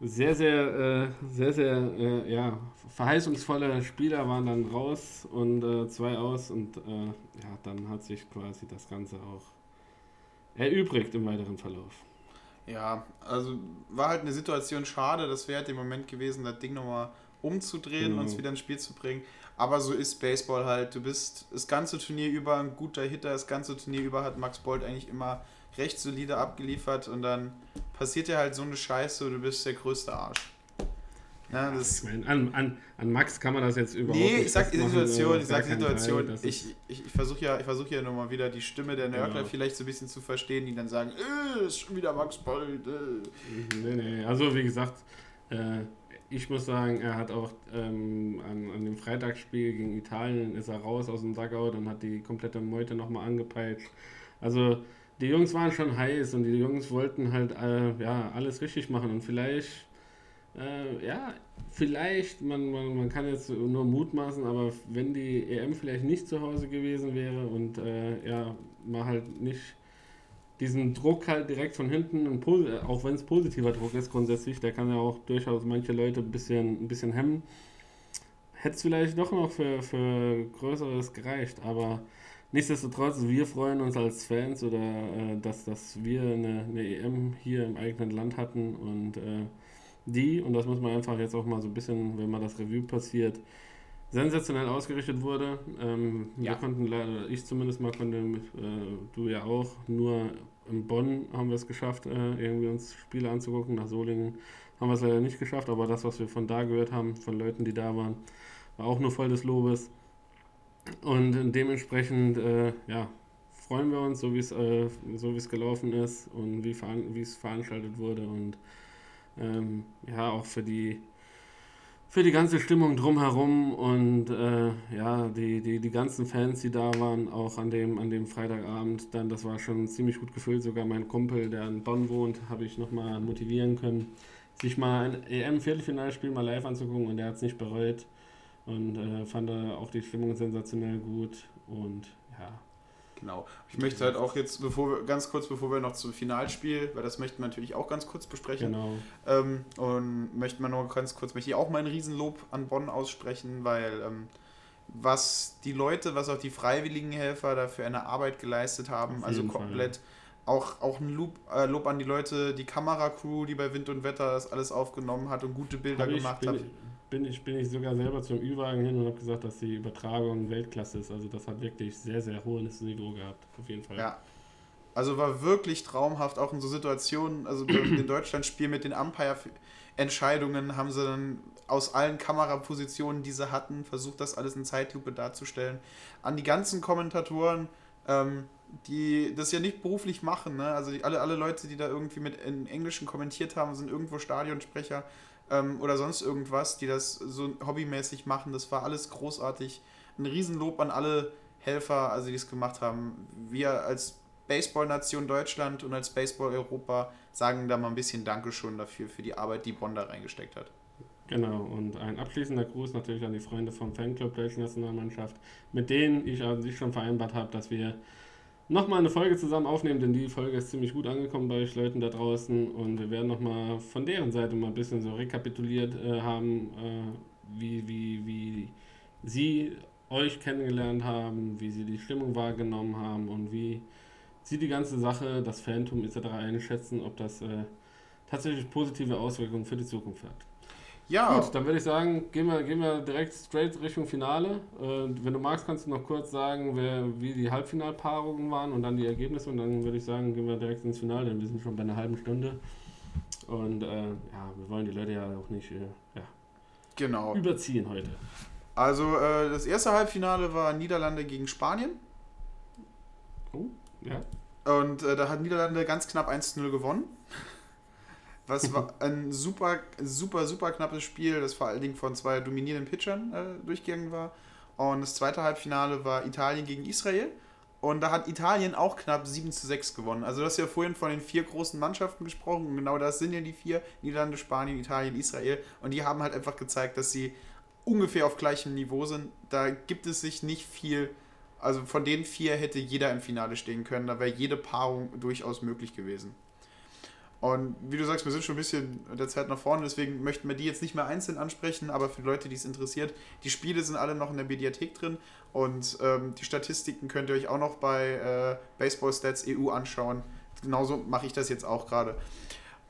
sehr, sehr, äh, sehr, sehr, ja, verheißungsvolle Spieler waren dann raus und zwei aus und ja, dann hat sich quasi das Ganze auch erübrigt im weiteren Verlauf. Ja, also war halt eine Situation schade. Das wäre halt der Moment gewesen, das Ding nochmal umzudrehen und Mhm. uns wieder ins Spiel zu bringen. Aber so ist Baseball halt. Du bist das ganze Turnier über ein guter Hitter. Das ganze Turnier über hat Max Bolt eigentlich immer recht solide abgeliefert. Und dann passiert dir halt so eine Scheiße du bist der größte Arsch. Ja, das Ich meine, an, an, an Max kann man das jetzt überhaupt Nee, nicht ich sag die Situation, ich sag die. Situation. Das Ich, ich, ich versuche ja, ich versuch ja nochmal wieder die Stimme der Nörgler Genau. vielleicht so ein bisschen zu verstehen, die dann sagen, äh, ist schon wieder Max Bold. Äh. Nee, nee. Also wie gesagt, äh, ich muss sagen, er hat auch ähm, an, an dem Freitagsspiel gegen Italien ist er raus aus dem Dugout und hat die komplette Meute nochmal angepeitscht. Also die Jungs waren schon heiß und die Jungs wollten halt äh, ja, alles richtig machen und vielleicht, äh, ja, vielleicht, man, man, man kann jetzt nur mutmaßen, aber wenn die EM vielleicht nicht zu Hause gewesen wäre und äh, ja, man halt nicht diesen Druck halt direkt von hinten, auch wenn es positiver Druck ist grundsätzlich, der kann ja auch durchaus manche Leute ein bisschen, ein bisschen hemmen, hätte es vielleicht doch noch für, für Größeres gereicht, aber nichtsdestotrotz, wir freuen uns als Fans oder äh, dass, dass wir eine, eine EM hier im eigenen Land hatten und äh, die, und das muss man einfach jetzt auch mal so ein bisschen, wenn mal das Revue passiert, sensationell ausgerichtet wurde. Ähm, Ja. Wir konnten leider, ich zumindest mal konnte, äh, du ja auch, nur in Bonn haben wir es geschafft, äh, irgendwie uns Spiele anzugucken. Nach Solingen haben wir es leider nicht geschafft, aber das, was wir von da gehört haben, von Leuten, die da waren, war auch nur voll des Lobes. Und dementsprechend, äh, ja, freuen wir uns, so wie es äh, so wie es gelaufen ist und wie, veran wie es veranstaltet wurde und ähm, ja, auch für die für die ganze Stimmung drumherum und äh, ja, die, die, die ganzen Fans, die da waren, auch an dem, an dem Freitagabend, dann, das war schon ziemlich gut gefüllt. Sogar mein Kumpel, der in Bonn wohnt, habe ich nochmal motivieren können, sich mal ein EM-Viertelfinalspiel mal live anzugucken und der hat es nicht bereut und äh, fand auch die Stimmung sensationell gut und ja, Genau. Ich möchte halt auch jetzt, bevor wir, ganz kurz, bevor wir noch zum Finalspiel, weil das möchten wir natürlich auch ganz kurz besprechen. genau. Ähm, und möchte man noch ganz kurz, möchte ich auch meinen Riesenlob an Bonn aussprechen, weil ähm, was die Leute, was auch die freiwilligen Helfer da für eine Arbeit geleistet haben, also jeden Fall. komplett. Auch, auch ein Lob, äh, Lob an die Leute, die Kameracrew, die bei Wind und Wetter das alles aufgenommen hat und gute Bilder Hab ich, gemacht bin, hat. Bin, ich, bin ich sogar selber zum Ü-Wagen hin und habe gesagt, dass die Übertragung Weltklasse ist. Also das hat wirklich sehr, sehr hohes Niveau gehabt, auf jeden Fall. Ja. Also war wirklich traumhaft, auch in so Situationen, also in Deutschland-Spiel mit den Umpire-Entscheidungen haben sie dann aus allen Kamerapositionen, die sie hatten, versucht, das alles in Zeitlupe darzustellen. An die ganzen Kommentatoren, ähm, die das ja nicht beruflich machen, ne? also die, alle, alle Leute, die da irgendwie mit in Englischen kommentiert haben, sind irgendwo Stadionsprecher ähm, oder sonst irgendwas, die das so hobbymäßig machen. Das war alles großartig. Ein Riesenlob an alle Helfer, also die es gemacht haben. Wir als Baseball-Nation Deutschland und als Baseball-Europa sagen da mal ein bisschen Dankeschön dafür, für die Arbeit, die Bonn da reingesteckt hat. Genau, und ein abschließender Gruß natürlich an die Freunde vom Fanclub Deutschen Nationalmannschaft, mit denen ich an sich schon vereinbart habe, dass wir nochmal eine Folge zusammen aufnehmen, denn die Folge ist ziemlich gut angekommen bei euch Leuten da draußen und wir werden nochmal von deren Seite mal ein bisschen so rekapituliert äh, haben, äh, wie, wie, wie sie euch kennengelernt haben, wie sie die Stimmung wahrgenommen haben und wie sie die ganze Sache, das Phantom etc. einschätzen, ob das äh, tatsächlich positive Auswirkungen für die Zukunft hat. Ja, Gut, dann würde ich sagen, gehen wir, gehen wir direkt straight Richtung Finale. Äh, wenn du magst, kannst du noch kurz sagen, wer, wie die Halbfinalpaarungen waren und dann die Ergebnisse. Und dann würde ich sagen, gehen wir direkt ins Finale, denn wir sind schon bei einer halben Stunde. Und äh, ja, wir wollen die Leute ja auch nicht äh, ja, genau. überziehen heute. Also äh, das erste Halbfinale war Niederlande gegen Spanien. Oh, ja. Und äh, da hat Niederlande ganz knapp 1-0 gewonnen. Was war ein super, super, super knappes Spiel, das vor allen Dingen von zwei dominierenden Pitchern äh, durchgegangen war. Und das zweite Halbfinale war Italien gegen Israel. Und da hat Italien auch knapp 7 zu 6 gewonnen. Also du hast ja vorhin von den vier großen Mannschaften gesprochen. Und genau das sind ja die vier. Niederlande, Spanien, Italien, Israel. Und die haben halt einfach gezeigt, dass sie ungefähr auf gleichem Niveau sind. Da gibt es sich nicht viel. Also von den vier hätte jeder im Finale stehen können. Da wäre jede Paarung durchaus möglich gewesen. Und wie du sagst, wir sind schon ein bisschen der Zeit nach vorne, deswegen möchten wir die jetzt nicht mehr einzeln ansprechen, aber für die Leute, die es interessiert, die Spiele sind alle noch in der Mediathek drin und ähm, die Statistiken könnt ihr euch auch noch bei äh, Baseball Stats EU anschauen. Genauso mache ich das jetzt auch gerade.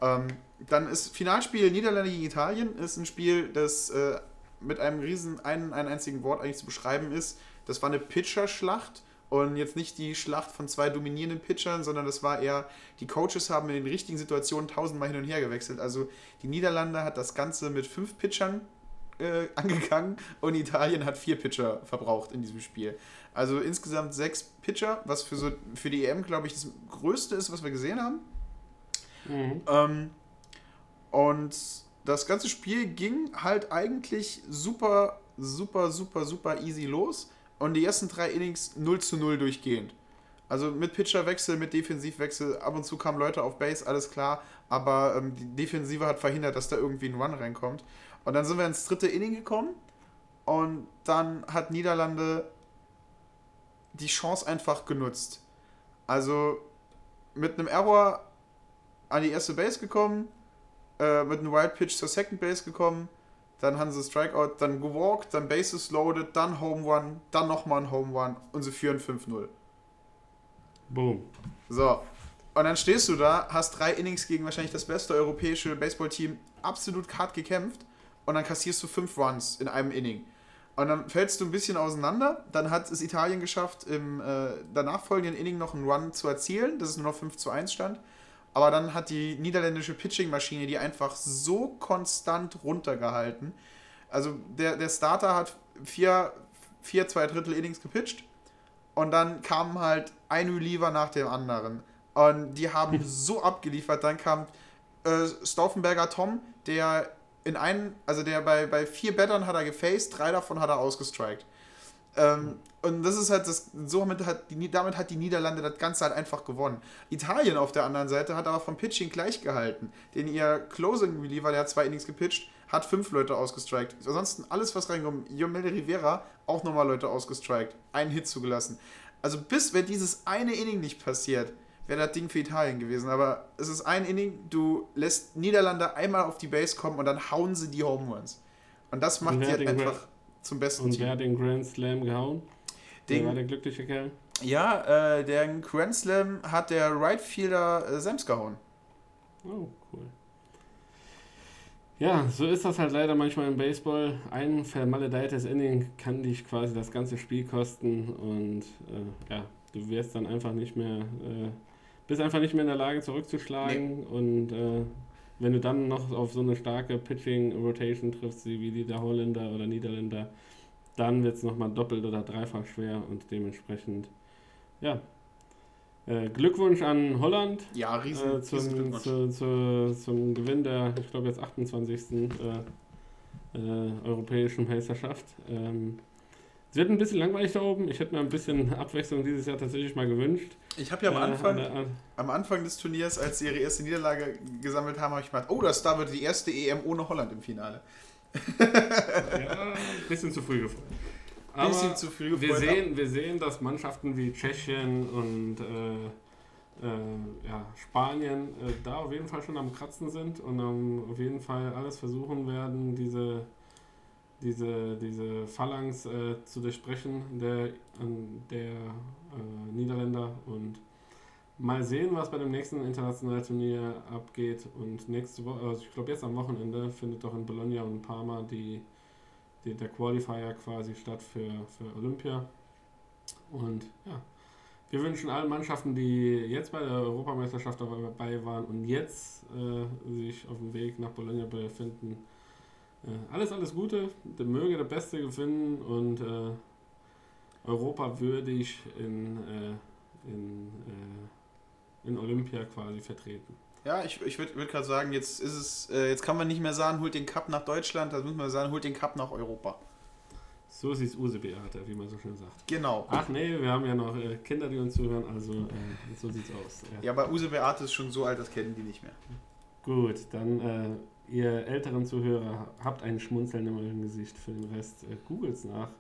Ähm, dann ist Finalspiel Niederlande gegen Italien, ist ein Spiel, das äh, mit einem riesen, einen, einen einzigen Wort eigentlich zu beschreiben ist. Das war eine Pitcherschlacht und jetzt nicht die Schlacht von zwei dominierenden Pitchern, sondern das war eher, die Coaches haben in den richtigen Situationen tausendmal hin und her gewechselt. Also die Niederlande hat das Ganze mit fünf Pitchern äh, angegangen und Italien hat vier Pitcher verbraucht in diesem Spiel. Also insgesamt sechs Pitcher, was für, so, für die EM, glaube ich, das größte ist, was wir gesehen haben. Mhm. Ähm, und das ganze Spiel ging halt eigentlich super, super, super, super easy los. Und die ersten drei Innings 0 zu 0 durchgehend. Also mit Pitcherwechsel, mit Defensivwechsel, ab und zu kamen Leute auf Base, alles klar. Aber ähm, die Defensive hat verhindert, dass da irgendwie ein Run reinkommt. Und dann sind wir ins dritte Inning gekommen. Und dann hat Niederlande die Chance einfach genutzt. Also mit einem Error an die erste Base gekommen, äh, mit einem Wild Pitch zur Second Base gekommen, dann haben sie Strikeout, dann gewalkt, dann Bases loaded, dann Home Run, dann nochmal ein Home Run und sie führen 5-0. Boom. So. Und dann stehst du da, hast drei Innings gegen wahrscheinlich das beste europäische Baseballteam absolut hart gekämpft und dann kassierst du fünf Runs in einem Inning. Und dann fällst du ein bisschen auseinander. Dann hat es Italien geschafft, im äh, danach folgenden Inning noch einen Run zu erzielen, dass es nur noch 5 zu 1 stand. Aber dann hat die niederländische Pitching-Maschine die einfach so konstant runtergehalten. Also der, der Starter hat vier, vier, zwei Drittel Innings gepitcht und dann kam halt ein Reliever nach dem anderen. Und die haben so abgeliefert. Dann kam äh, Stauffenberger Tom, der in einen, also der bei, bei vier Battern hat er gefaced, drei davon hat er ausgestrikt. Ähm, und das ist halt das, somit hat die, damit hat die Niederlande das Ganze halt einfach gewonnen. Italien auf der anderen Seite hat aber vom Pitching gleich gehalten. Denn ihr Closing Reliever, der hat zwei Innings gepitcht, hat fünf Leute ausgestrikt. Ansonsten alles, was reinkommt, Jomel Rivera auch nochmal Leute ausgestrikt. Einen Hit zugelassen. Also bis, wenn dieses eine Inning nicht passiert, wäre das Ding für Italien gewesen. Aber es ist ein Inning, du lässt Niederlande einmal auf die Base kommen und dann hauen sie die Home Runs. Und das macht Und die halt einfach zum besten Und Team. wer hat den Grand Slam gehauen? Den- Wer war der glückliche Kerl? Ja, äh, der Grand Slam hat der Right Fielder äh, Sams gehauen. Oh, cool. Ja, so ist das halt leider manchmal im Baseball. Ein vermaledeitetes Inning kann dich quasi das ganze Spiel kosten und äh, ja, du wirst dann einfach nicht mehr, äh, bist einfach nicht mehr in der Lage zurückzuschlagen und äh, wenn du dann noch auf so eine starke Pitching-Rotation triffst, wie die der Holländer oder Niederländer, dann wird es nochmal doppelt oder dreifach schwer und dementsprechend, ja. Äh, Glückwunsch an Holland Ja, riesen, äh, riesen zum, Glückwunsch. zu, zu, zum Gewinn der, ich glaube jetzt 28. Äh, äh, europäischen Meisterschaft. Ähm, es wird ein bisschen langweilig da oben. Ich hätte mir ein bisschen Abwechslung dieses Jahr tatsächlich mal gewünscht. Ich habe ja am Äh, Anfang, an der- am Anfang des Turniers, als sie ihre erste Niederlage gesammelt haben, habe ich gedacht, oh, das da wird die erste EM ohne Holland im Finale. Ja, ein bisschen zu früh gefreut. Aber Bisschen zu früh wir gefreut, sehen, wir sehen, dass Mannschaften wie Tschechien und äh, äh, ja, Spanien äh, da auf jeden Fall schon am Kratzen sind und ähm, auf jeden Fall alles versuchen werden, diese, diese, diese Phalanx äh, zu durchbrechen der, der äh, Niederländer und mal sehen, was bei dem nächsten internationalen Turnier abgeht. Und nächste Woche, also ich glaube jetzt am Wochenende, findet doch in Bologna und Parma die, die, der Qualifier quasi statt für, für Olympia. Und ja, wir wünschen allen Mannschaften, die jetzt bei der Europameisterschaft dabei waren und jetzt äh, sich auf dem Weg nach Bologna befinden, alles, alles Gute. Der möge der Beste gewinnen und äh, Europa würdig in, äh, in, äh, in Olympia quasi vertreten. Ja, ich, ich würde würd gerade sagen, jetzt ist es, äh, jetzt kann man nicht mehr sagen, holt den Cup nach Deutschland, das muss man sagen, holt den Cup nach Europa. So sieht's Use Beate, wie man so schön sagt. Genau. Ach nee, wir haben ja noch äh, Kinder, die uns zuhören, also äh, so sieht's aus. Ja. Ja, bei Use Beate ist schon so alt, das kennen die nicht mehr. Gut, dann äh, ihr älteren Zuhörer habt ein Schmunzeln in eurem Gesicht. Für den Rest äh, googelt's nach,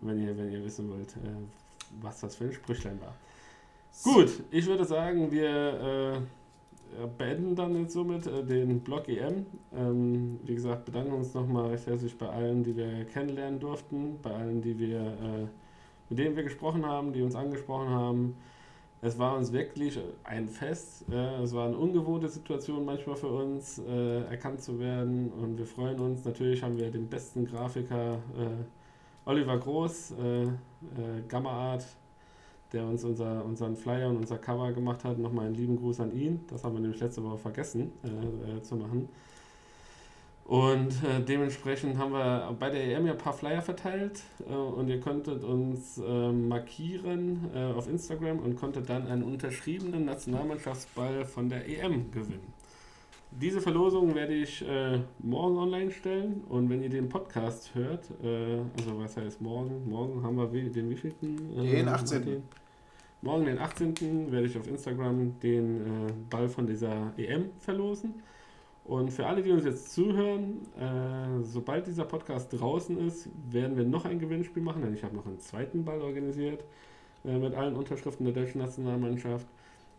wenn ihr, wenn ihr wissen wollt, äh, was das für ein Sprüchlein war. Gut, ich würde sagen, wir äh, beenden dann jetzt somit äh, den Blog EM. Ähm, wie gesagt, bedanken uns nochmal recht herzlich bei allen, die wir kennenlernen durften, bei allen, die wir, äh, mit denen wir gesprochen haben, die uns angesprochen haben. Es war uns wirklich ein Fest. Äh, es war eine ungewohnte Situation manchmal für uns, äh, erkannt zu werden. Und wir freuen uns. Natürlich haben wir den besten Grafiker äh, Oliver Groß, Gamma Art, der uns unser, unseren Flyer und unser Cover gemacht hat. Nochmal einen lieben Gruß an ihn. Das haben wir nämlich letzte Woche vergessen äh, äh, zu machen. Und äh, dementsprechend haben wir bei der EM ja ein paar Flyer verteilt äh, und ihr könntet uns äh, markieren äh, auf Instagram und konntet dann einen unterschriebenen Nationalmannschaftsball von der EM gewinnen. Diese Verlosung werde ich äh, morgen online stellen und wenn ihr den Podcast hört, äh, also was heißt morgen? Morgen haben wir den wievielten? Den 18. Martin? Morgen, den 18. werde ich auf Instagram den äh, Ball von dieser EM verlosen. Und für alle, die uns jetzt zuhören, äh, sobald dieser Podcast draußen ist, werden wir noch ein Gewinnspiel machen, denn ich habe noch einen zweiten Ball organisiert äh, mit allen Unterschriften der deutschen Nationalmannschaft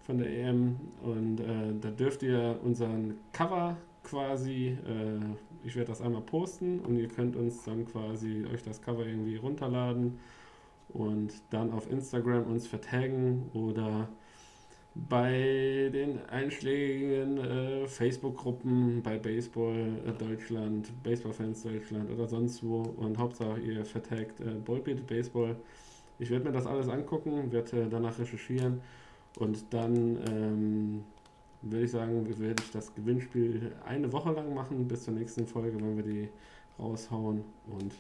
von der EM. Und äh, da dürft ihr unseren Cover quasi, äh, ich werde das einmal posten und ihr könnt uns dann quasi euch das Cover irgendwie runterladen und dann auf Instagram uns vertaggen oder bei den einschlägigen äh, Facebook-Gruppen bei Baseball äh, Deutschland, Baseballfans Deutschland oder sonst wo und Hauptsache ihr vertagt äh, Ballbeat Baseball. Ich werde mir das alles angucken, werde äh, danach recherchieren und dann ähm, würde ich sagen, werde ich das Gewinnspiel eine Woche lang machen bis zur nächsten Folge, wenn wir die raushauen und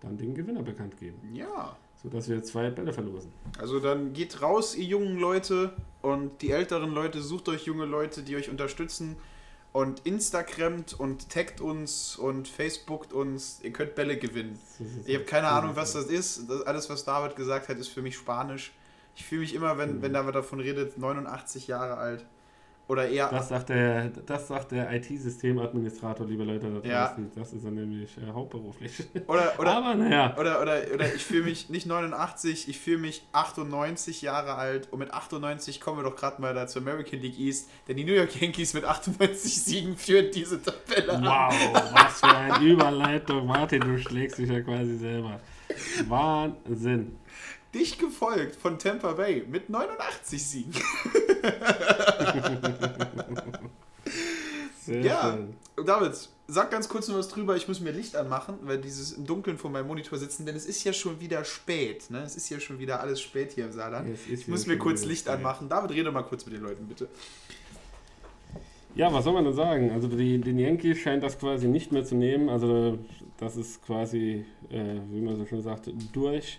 dann den Gewinner bekannt geben, Ja. Sodass wir zwei Bälle verlosen. Also dann geht raus, ihr jungen Leute und die älteren Leute, sucht euch junge Leute, die euch unterstützen und Instagramt und taggt uns und Facebookt uns. Ihr könnt Bälle gewinnen. Ich habe keine Ahnung, was das ist. Das, alles, was David gesagt hat, ist für mich Spanisch. Ich fühle mich immer, wenn, wenn David davon redet, 89 Jahre alt. Oder eher. Das sagt der, das sagt der IT-Systemadministrator, liebe Leute da Ja. draußen. Das ist er nämlich äh, hauptberuflich. oder, oder, Aber naja, Oder, oder, oder ich fühle mich nicht 89, ich fühle mich 98 Jahre alt und mit 98 kommen wir doch gerade mal da zur American League East, denn die New York Yankees mit 98 Siegen führen diese Tabelle an. wow, was für eine Überleitung. Martin, du schlägst dich ja quasi selber. Wahnsinn. Dicht gefolgt von Tampa Bay mit 89 Siegen. Sehr Ja, schön. David, sag ganz kurz noch was drüber. Ich muss mir Licht anmachen, weil dieses im Dunkeln vor meinem Monitor sitzen, denn es ist ja schon wieder spät. Ne? Es ist ja schon wieder alles spät hier im Saarland. Ich muss mir kurz schon Licht spät. anmachen. David, rede mal kurz mit den Leuten, bitte. Ja, was soll man denn sagen? Also die, den Yankees scheint das quasi nicht mehr zu nehmen. Also das ist quasi, äh, wie man so schön sagt, durch.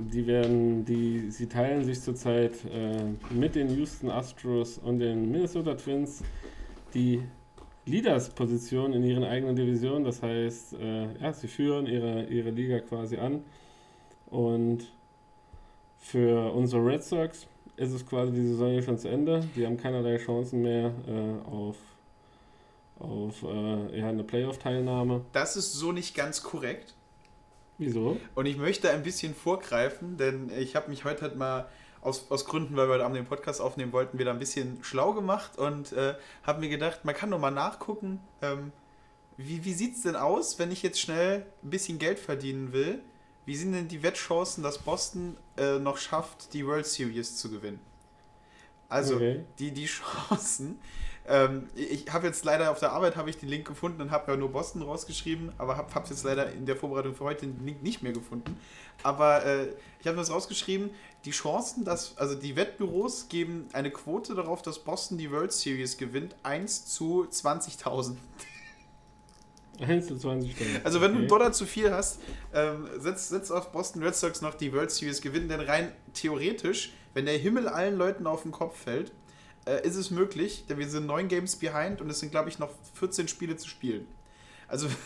Die werden, die, sie teilen sich zurzeit äh, mit den Houston Astros und den Minnesota Twins die Leaders-Position in ihren eigenen Divisionen. Das heißt, äh, ja, sie führen ihre, ihre Liga quasi an. Und für unsere Red Sox ist es quasi die Saison hier schon zu Ende. Die haben keinerlei Chancen mehr äh, auf, auf äh, ja, eine Playoff-Teilnahme. Das ist so nicht ganz korrekt. Wieso? Und ich möchte ein bisschen vorgreifen, denn ich habe mich heute halt mal aus, aus Gründen, weil wir heute Abend den Podcast aufnehmen wollten, wieder ein bisschen schlau gemacht und äh, habe mir gedacht, man kann doch mal nachgucken, ähm, wie, wie sieht es denn aus, wenn ich jetzt schnell ein bisschen Geld verdienen will? Wie sind denn die Wettchancen, dass Boston äh, noch schafft, die World Series zu gewinnen? Also Okay. die, die Chancen. Ähm, ich habe jetzt leider auf der Arbeit habe ich den Link gefunden und habe ja nur Boston rausgeschrieben, aber habe es jetzt leider in der Vorbereitung für heute den Link nicht mehr gefunden. Aber äh, ich habe das rausgeschrieben, die Chancen, dass, also die Wettbüros geben eine Quote darauf, dass Boston die World Series gewinnt, 1 zu 20.000. 1 zu 20 Stunden. Also wenn du einen Okay. Dollar zu viel hast, ähm, setz, setz auf Boston Red Sox noch die World Series gewinnen, denn rein theoretisch, wenn der Himmel allen Leuten auf den Kopf fällt, äh, ist es möglich, denn wir sind neun Games behind und es sind, glaube ich, noch 14 Spiele zu spielen. Also,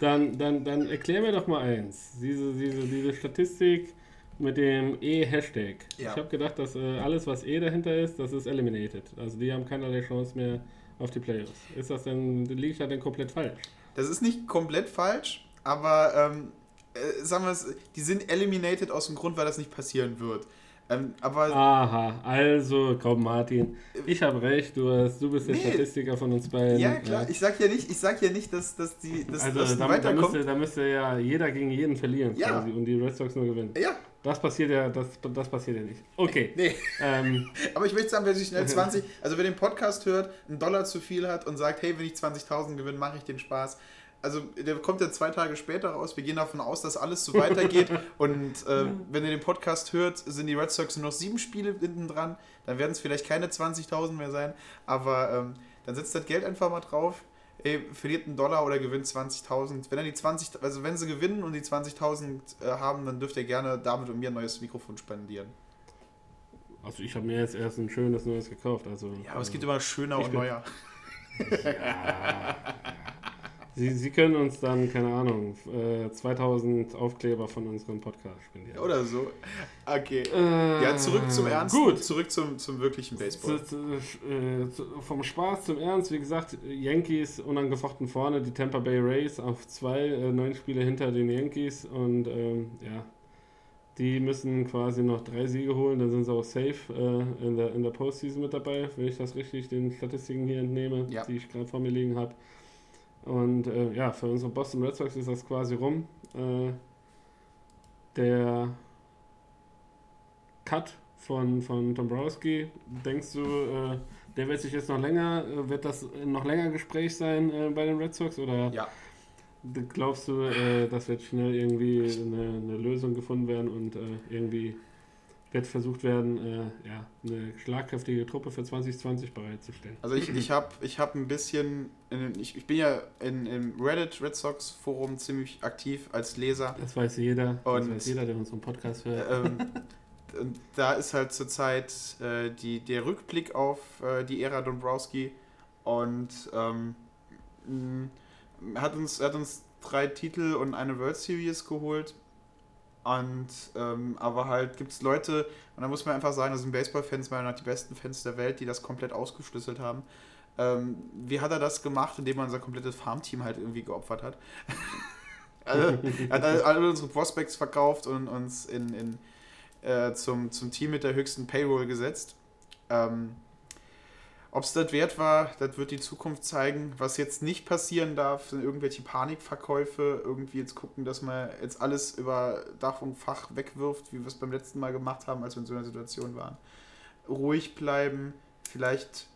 Dann, dann, dann erklär mir doch mal eins. Diese, diese, diese Statistik mit dem E-Hashtag. Ja. Ich habe gedacht, dass äh, alles, was E dahinter ist, das ist eliminated. Also die haben keinerlei Chance mehr auf die Playoffs. Ist das denn, liege ich da denn komplett falsch? das ist nicht komplett falsch, aber ähm, äh, sagen wir es, die sind eliminated aus dem Grund, weil das nicht passieren wird. Ähm, aber Aha, also komm Martin, ich habe recht, du, hast, du bist der Nee. Statistiker von uns beiden. ja, klar, ich sag ja nicht, ich sag ja nicht, dass, dass die dass, Also dass da, da, müsste, da müsste ja jeder gegen jeden verlieren Ja. quasi und die Red Sox nur gewinnen. ja, Das passiert ja, das, das passiert ja nicht. Okay. nee. Ähm, Aber ich möchte sagen, wer sich schnell 20, also wer den Podcast hört, einen Dollar zu viel hat und sagt, hey, wenn ich 20.000 gewinne, mache ich den Spaß. Also der kommt ja zwei Tage später raus. Wir gehen davon aus, dass alles so weitergeht. und äh, wenn ihr den Podcast hört, sind die Red Sox nur noch sieben Spiele hinten dran. Dann werden es vielleicht keine 20.000 mehr sein. Aber ähm, dann setzt das Geld einfach mal drauf. Ey, verliert einen Dollar oder gewinnt 20.000. Wenn er die 20, also wenn sie gewinnen und die 20.000 äh, haben, dann dürft ihr gerne damit und mir ein neues Mikrofon spendieren. Also ich habe mir jetzt erst ein schönes neues gekauft. Also, Ja, aber es äh, gibt immer schöner und neuer. Sie, Sie können uns dann, keine Ahnung, äh, 2000 Aufkleber von unserem Podcast spendieren. Oder so. Okay. Äh, Ja, zurück zum Ernst. Gut. Zurück zum, zum wirklichen Baseball. Zu, äh, zu, vom Spaß zum Ernst, wie gesagt, Yankees unangefochten vorne, die Tampa Bay Rays auf zwei, äh, neun Spiele hinter den Yankees und ähm, ja, die müssen quasi noch drei Siege holen, dann sind sie auch safe äh, in, der, in der Postseason mit dabei, wenn ich das richtig den Statistiken hier entnehme, Ja. die ich gerade vor mir liegen habe. Und äh, ja, für unsere Boston Red Sox ist das quasi rum. Äh, der Cut von, von Dombrowski, denkst du, äh, der wird sich jetzt noch länger, äh, wird das noch länger Gespräch sein äh, bei den Red Sox oder Ja. glaubst du, äh, das wird schnell irgendwie eine, eine Lösung gefunden werden und irgendwie wird versucht werden, äh, ja, eine schlagkräftige Truppe für 2020 bereitzustellen? Also ich, ich habe ich hab ein bisschen, in, ich, ich bin ja in, im Reddit Red Sox Forum ziemlich aktiv als Leser. Das weiß jeder, das Und- weiß jeder, der unseren Podcast hört. ähm, und da ist halt zurzeit äh, die, der Rückblick auf äh, die Ära Dombrowski und ähm, hat, uns, hat uns drei Titel und eine World Series geholt. Und ähm, aber halt gibt es Leute, und da muss man einfach sagen, das sind Baseball-Fans, meiner die besten Fans der Welt, die das komplett ausgeschlüsselt haben. Ähm, wie hat er das gemacht, indem er unser komplettes Farmteam halt irgendwie geopfert hat? also, er hat alle, alle unsere Prospects verkauft und uns in, in, äh, zum, zum Team mit der höchsten Payroll gesetzt. Ähm, Ob es das wert war, das wird die Zukunft zeigen. Was jetzt nicht passieren darf, sind irgendwelche Panikverkäufe. Irgendwie jetzt gucken, dass man jetzt alles über Dach und Fach wegwirft, wie wir es beim letzten Mal gemacht haben, als wir in so einer Situation waren. Ruhig bleiben, vielleicht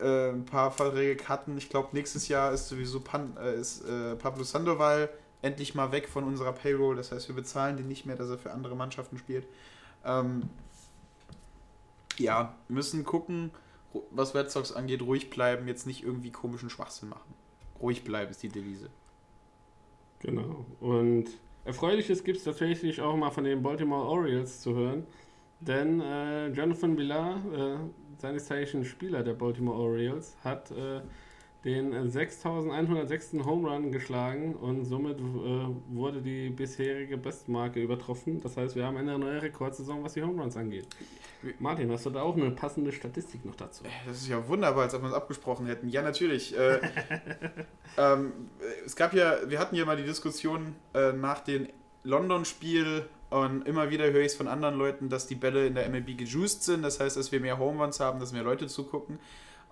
äh, ein paar Verträge cutten. Ich glaube, nächstes Jahr ist sowieso Pan, äh, ist, äh, Pablo Sandoval endlich mal weg von unserer Payroll. Das heißt, wir bezahlen den nicht mehr, dass er für andere Mannschaften spielt. Ähm, ja, müssen gucken, was Red Sox angeht, ruhig bleiben, jetzt nicht irgendwie komischen Schwachsinn machen. Ruhig bleiben ist die Devise. Genau. Und Erfreuliches gibt es tatsächlich auch mal von den Baltimore Orioles zu hören. Denn äh, Jonathan Villar, äh, seines Zeichens Spieler der Baltimore Orioles, hat äh, den äh, 6106. Home Run geschlagen und somit äh, wurde die bisherige Bestmarke übertroffen. Das heißt, wir haben eine neue Rekordsaison, was die Home Runs angeht. Martin, hast du da auch eine passende Statistik noch dazu? Das ist ja wunderbar, als ob wir uns abgesprochen hätten. Ja, natürlich. Äh, ähm, es gab ja, wir hatten ja mal die Diskussion äh, nach dem London-Spiel und immer wieder höre ich es von anderen Leuten, dass die Bälle in der MLB gejuiced sind. Das heißt, dass wir mehr Home Runs haben, dass mehr Leute zugucken.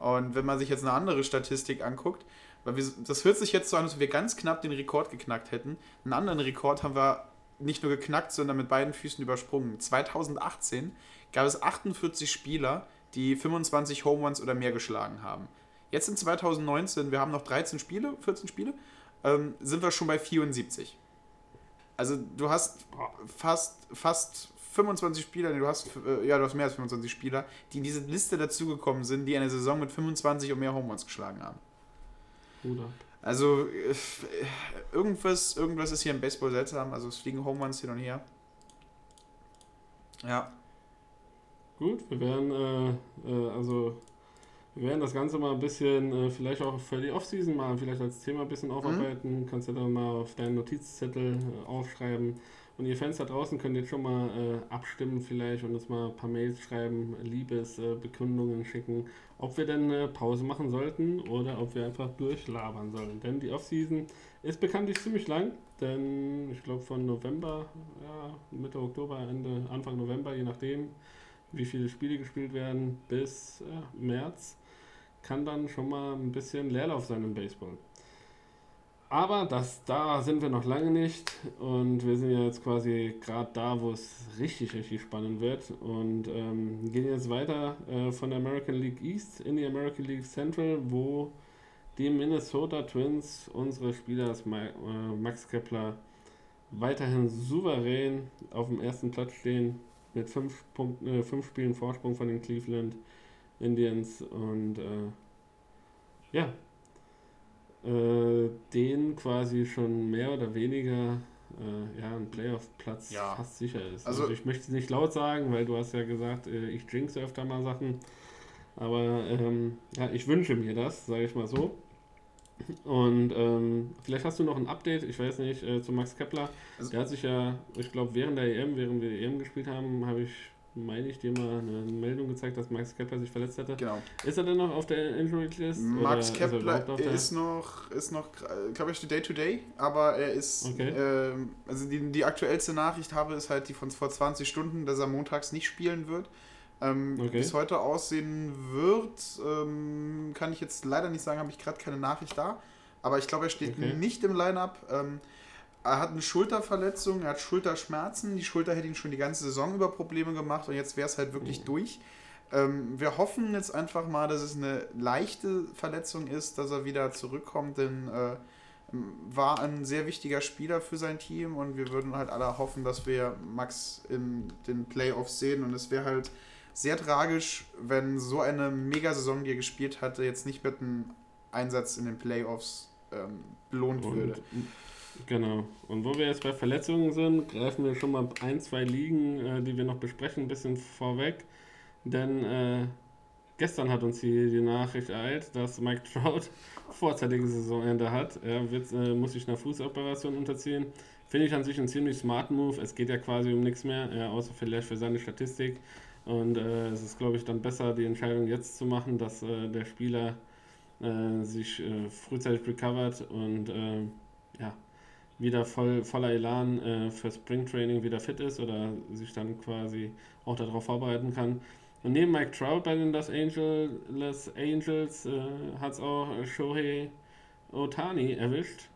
Und wenn man sich jetzt eine andere Statistik anguckt, weil wir, das hört sich jetzt so an, als ob wir ganz knapp den Rekord geknackt hätten. Einen anderen Rekord haben wir nicht nur geknackt, sondern mit beiden Füßen übersprungen. 2018 gab es 48 Spieler, die 25 Home Runs oder mehr geschlagen haben. Jetzt in 2019, wir haben noch 13 Spiele, 14 Spiele, ähm, sind wir schon bei 74. Also du hast fast, fast 25 Spieler, du hast, äh, ja, du hast mehr als 25 Spieler, die in diese Liste dazugekommen sind, die eine Saison mit 25 und mehr Home Runs geschlagen haben. Ab. Also äh, irgendwas, irgendwas ist hier im Baseball seltsam. Also es fliegen Home Runs hin und her. Ja, Gut, wir werden äh, äh, also wir werden das Ganze mal ein bisschen, äh, vielleicht auch für die Offseason mal vielleicht als Thema ein bisschen aufarbeiten. Kannst du dann mal auf deinen Notizzettel äh, aufschreiben. Und ihr Fans da draußen könnt jetzt schon mal äh, abstimmen vielleicht und uns mal ein paar Mails schreiben, Liebesbekundungen äh, schicken, ob wir denn eine Pause machen sollten oder ob wir einfach durchlabern sollen. Denn die Offseason ist bekanntlich ziemlich lang, denn ich glaube von November, ja, Mitte Oktober, Ende, Anfang November, je nachdem, wie viele Spiele gespielt werden, bis äh, März, kann dann schon mal ein bisschen Leerlauf sein im Baseball. Aber das, da sind wir noch lange nicht. Und wir sind ja jetzt quasi gerade da, wo es richtig, richtig spannend wird. Und ähm, gehen jetzt weiter äh, von der American League East in die American League Central, wo die Minnesota Twins, unsere Spieler äh, Max Kepler, weiterhin souverän auf dem ersten Platz stehen mit fünf, Punkt, äh, fünf Spielen Vorsprung von den Cleveland Indians. Und äh, ja, äh, den quasi schon mehr oder weniger äh, ja, ein Playoff-Platz ja. fast sicher ist. Also, also, ich möchte es nicht laut sagen, weil du hast ja gesagt, äh, ich jinx öfter mal Sachen. Aber ähm, ja, ich wünsche mir das, sage ich mal so. Und ähm, vielleicht hast du noch ein Update, ich weiß nicht, äh, zu Max Kepler. Also, der hat sich ja, ich glaube, während der EM, während wir die EM gespielt haben, habe ich, meine ich, dir mal eine Meldung gezeigt, dass Max Kepler sich verletzt hatte. Genau. Ist er denn noch auf der Injury List? Max Kepler ist, noch, ist noch, glaube ich, Day to Day, aber er ist, okay. äh, also die, die aktuellste Nachricht habe, ist halt die von vor 20 Stunden, dass er montags nicht spielen wird. Ähm, okay. Wie es heute aussehen wird, ähm, kann ich jetzt leider nicht sagen, habe ich gerade keine Nachricht da. Aber ich glaube, er steht okay. nicht im Line-Up. Ähm, er hat eine Schulterverletzung, er hat Schulterschmerzen. Die Schulter hätte ihn schon die ganze Saison über Probleme gemacht und jetzt wäre es halt wirklich oh. durch. Ähm, wir hoffen jetzt einfach mal, dass es eine leichte Verletzung ist, dass er wieder zurückkommt, denn äh, war ein sehr wichtiger Spieler für sein Team und wir würden halt alle hoffen, dass wir Max in den Playoffs sehen und es wäre halt sehr tragisch, wenn so eine Mega-Saison, die er gespielt hatte, jetzt nicht mit einem Einsatz in den Playoffs ähm, belohnt und, würde. Genau. Und wo wir jetzt bei Verletzungen sind, greifen wir schon mal ein, zwei Ligen, äh, die wir noch besprechen, ein bisschen vorweg. Denn äh, gestern hat uns hier die Nachricht ereilt, dass Mike Trout vorzeitiges Saisonende hat. Er wird, äh, muss sich einer Fußoperation unterziehen. Finde ich an sich einen ziemlich smarten Move. Es geht ja quasi um nichts mehr, äh, außer vielleicht für seine Statistik. Und äh, es ist, glaube ich, dann besser, die Entscheidung jetzt zu machen, dass äh, der Spieler sich frühzeitig recovert und ja, wieder voll, voller Elan äh, für Springtraining wieder fit ist oder sich dann quasi auch darauf vorbereiten kann. Und neben Mike Trout bei den Los Angeles Angels hat es auch Shohei Otani erwischt.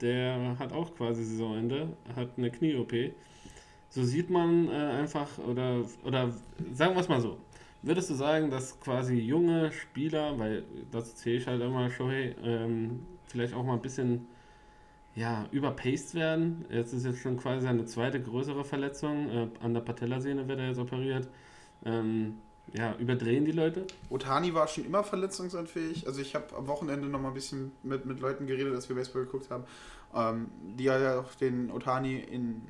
Der hat auch quasi Saisonende, hat eine Knie-OP so sieht man äh, einfach, oder, oder sagen wir es mal so, würdest du sagen, dass quasi junge Spieler, weil das zähle ich halt immer Shohei, ähm, vielleicht auch mal ein bisschen ja, überpaced werden. Jetzt ist jetzt schon quasi eine zweite größere Verletzung. Äh, an der Patellasehne wird er jetzt operiert. Ähm, ja, überdrehen die Leute? Otani war schon immer verletzungsanfällig. Also ich habe am Wochenende noch mal ein bisschen mit, mit Leuten geredet, als wir Baseball geguckt haben, ähm, die ja auch den Otani in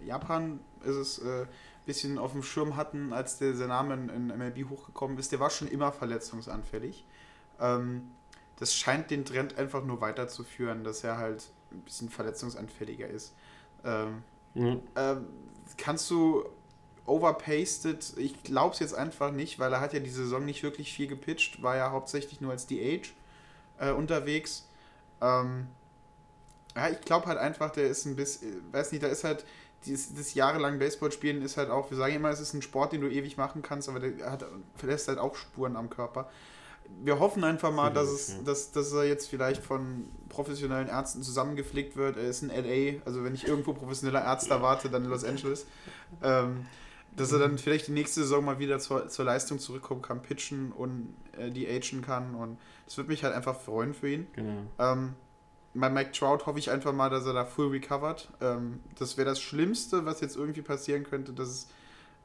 äh, Japan ist es äh, bisschen auf dem Schirm hatten, als der, der Name in, in, MLB hochgekommen ist. Der war schon immer verletzungsanfällig. Ähm, das scheint den Trend einfach nur weiterzuführen, dass er halt ein bisschen verletzungsanfälliger ist. Ähm, mhm. ähm, kannst du overpasted, ich glaube es jetzt einfach nicht, weil er hat ja die Saison nicht wirklich viel gepitcht, war ja hauptsächlich nur als DH äh, unterwegs. Ähm, ja, ich glaube halt einfach, der ist ein bisschen, weiß nicht, da ist halt, dieses, das jahrelang Baseball spielen ist halt auch, wir sagen immer, es ist ein Sport, den du ewig machen kannst, aber der hat, verlässt halt auch Spuren am Körper. Wir hoffen einfach mal, dass, es, dass, dass er jetzt vielleicht von professionellen Ärzten zusammengeflickt wird. Er ist in LA, also wenn ich irgendwo professioneller Ärzte erwarte, dann in Los Angeles. Ähm, dass er dann vielleicht die nächste Saison mal wieder zur, zur Leistung zurückkommen kann, pitchen und äh, die agen kann. Und das würde mich halt einfach freuen für ihn. Genau. Ähm, bei Mike Trout hoffe ich einfach mal, dass er da full recovered. Ähm, das wäre das Schlimmste, was jetzt irgendwie passieren könnte, dass es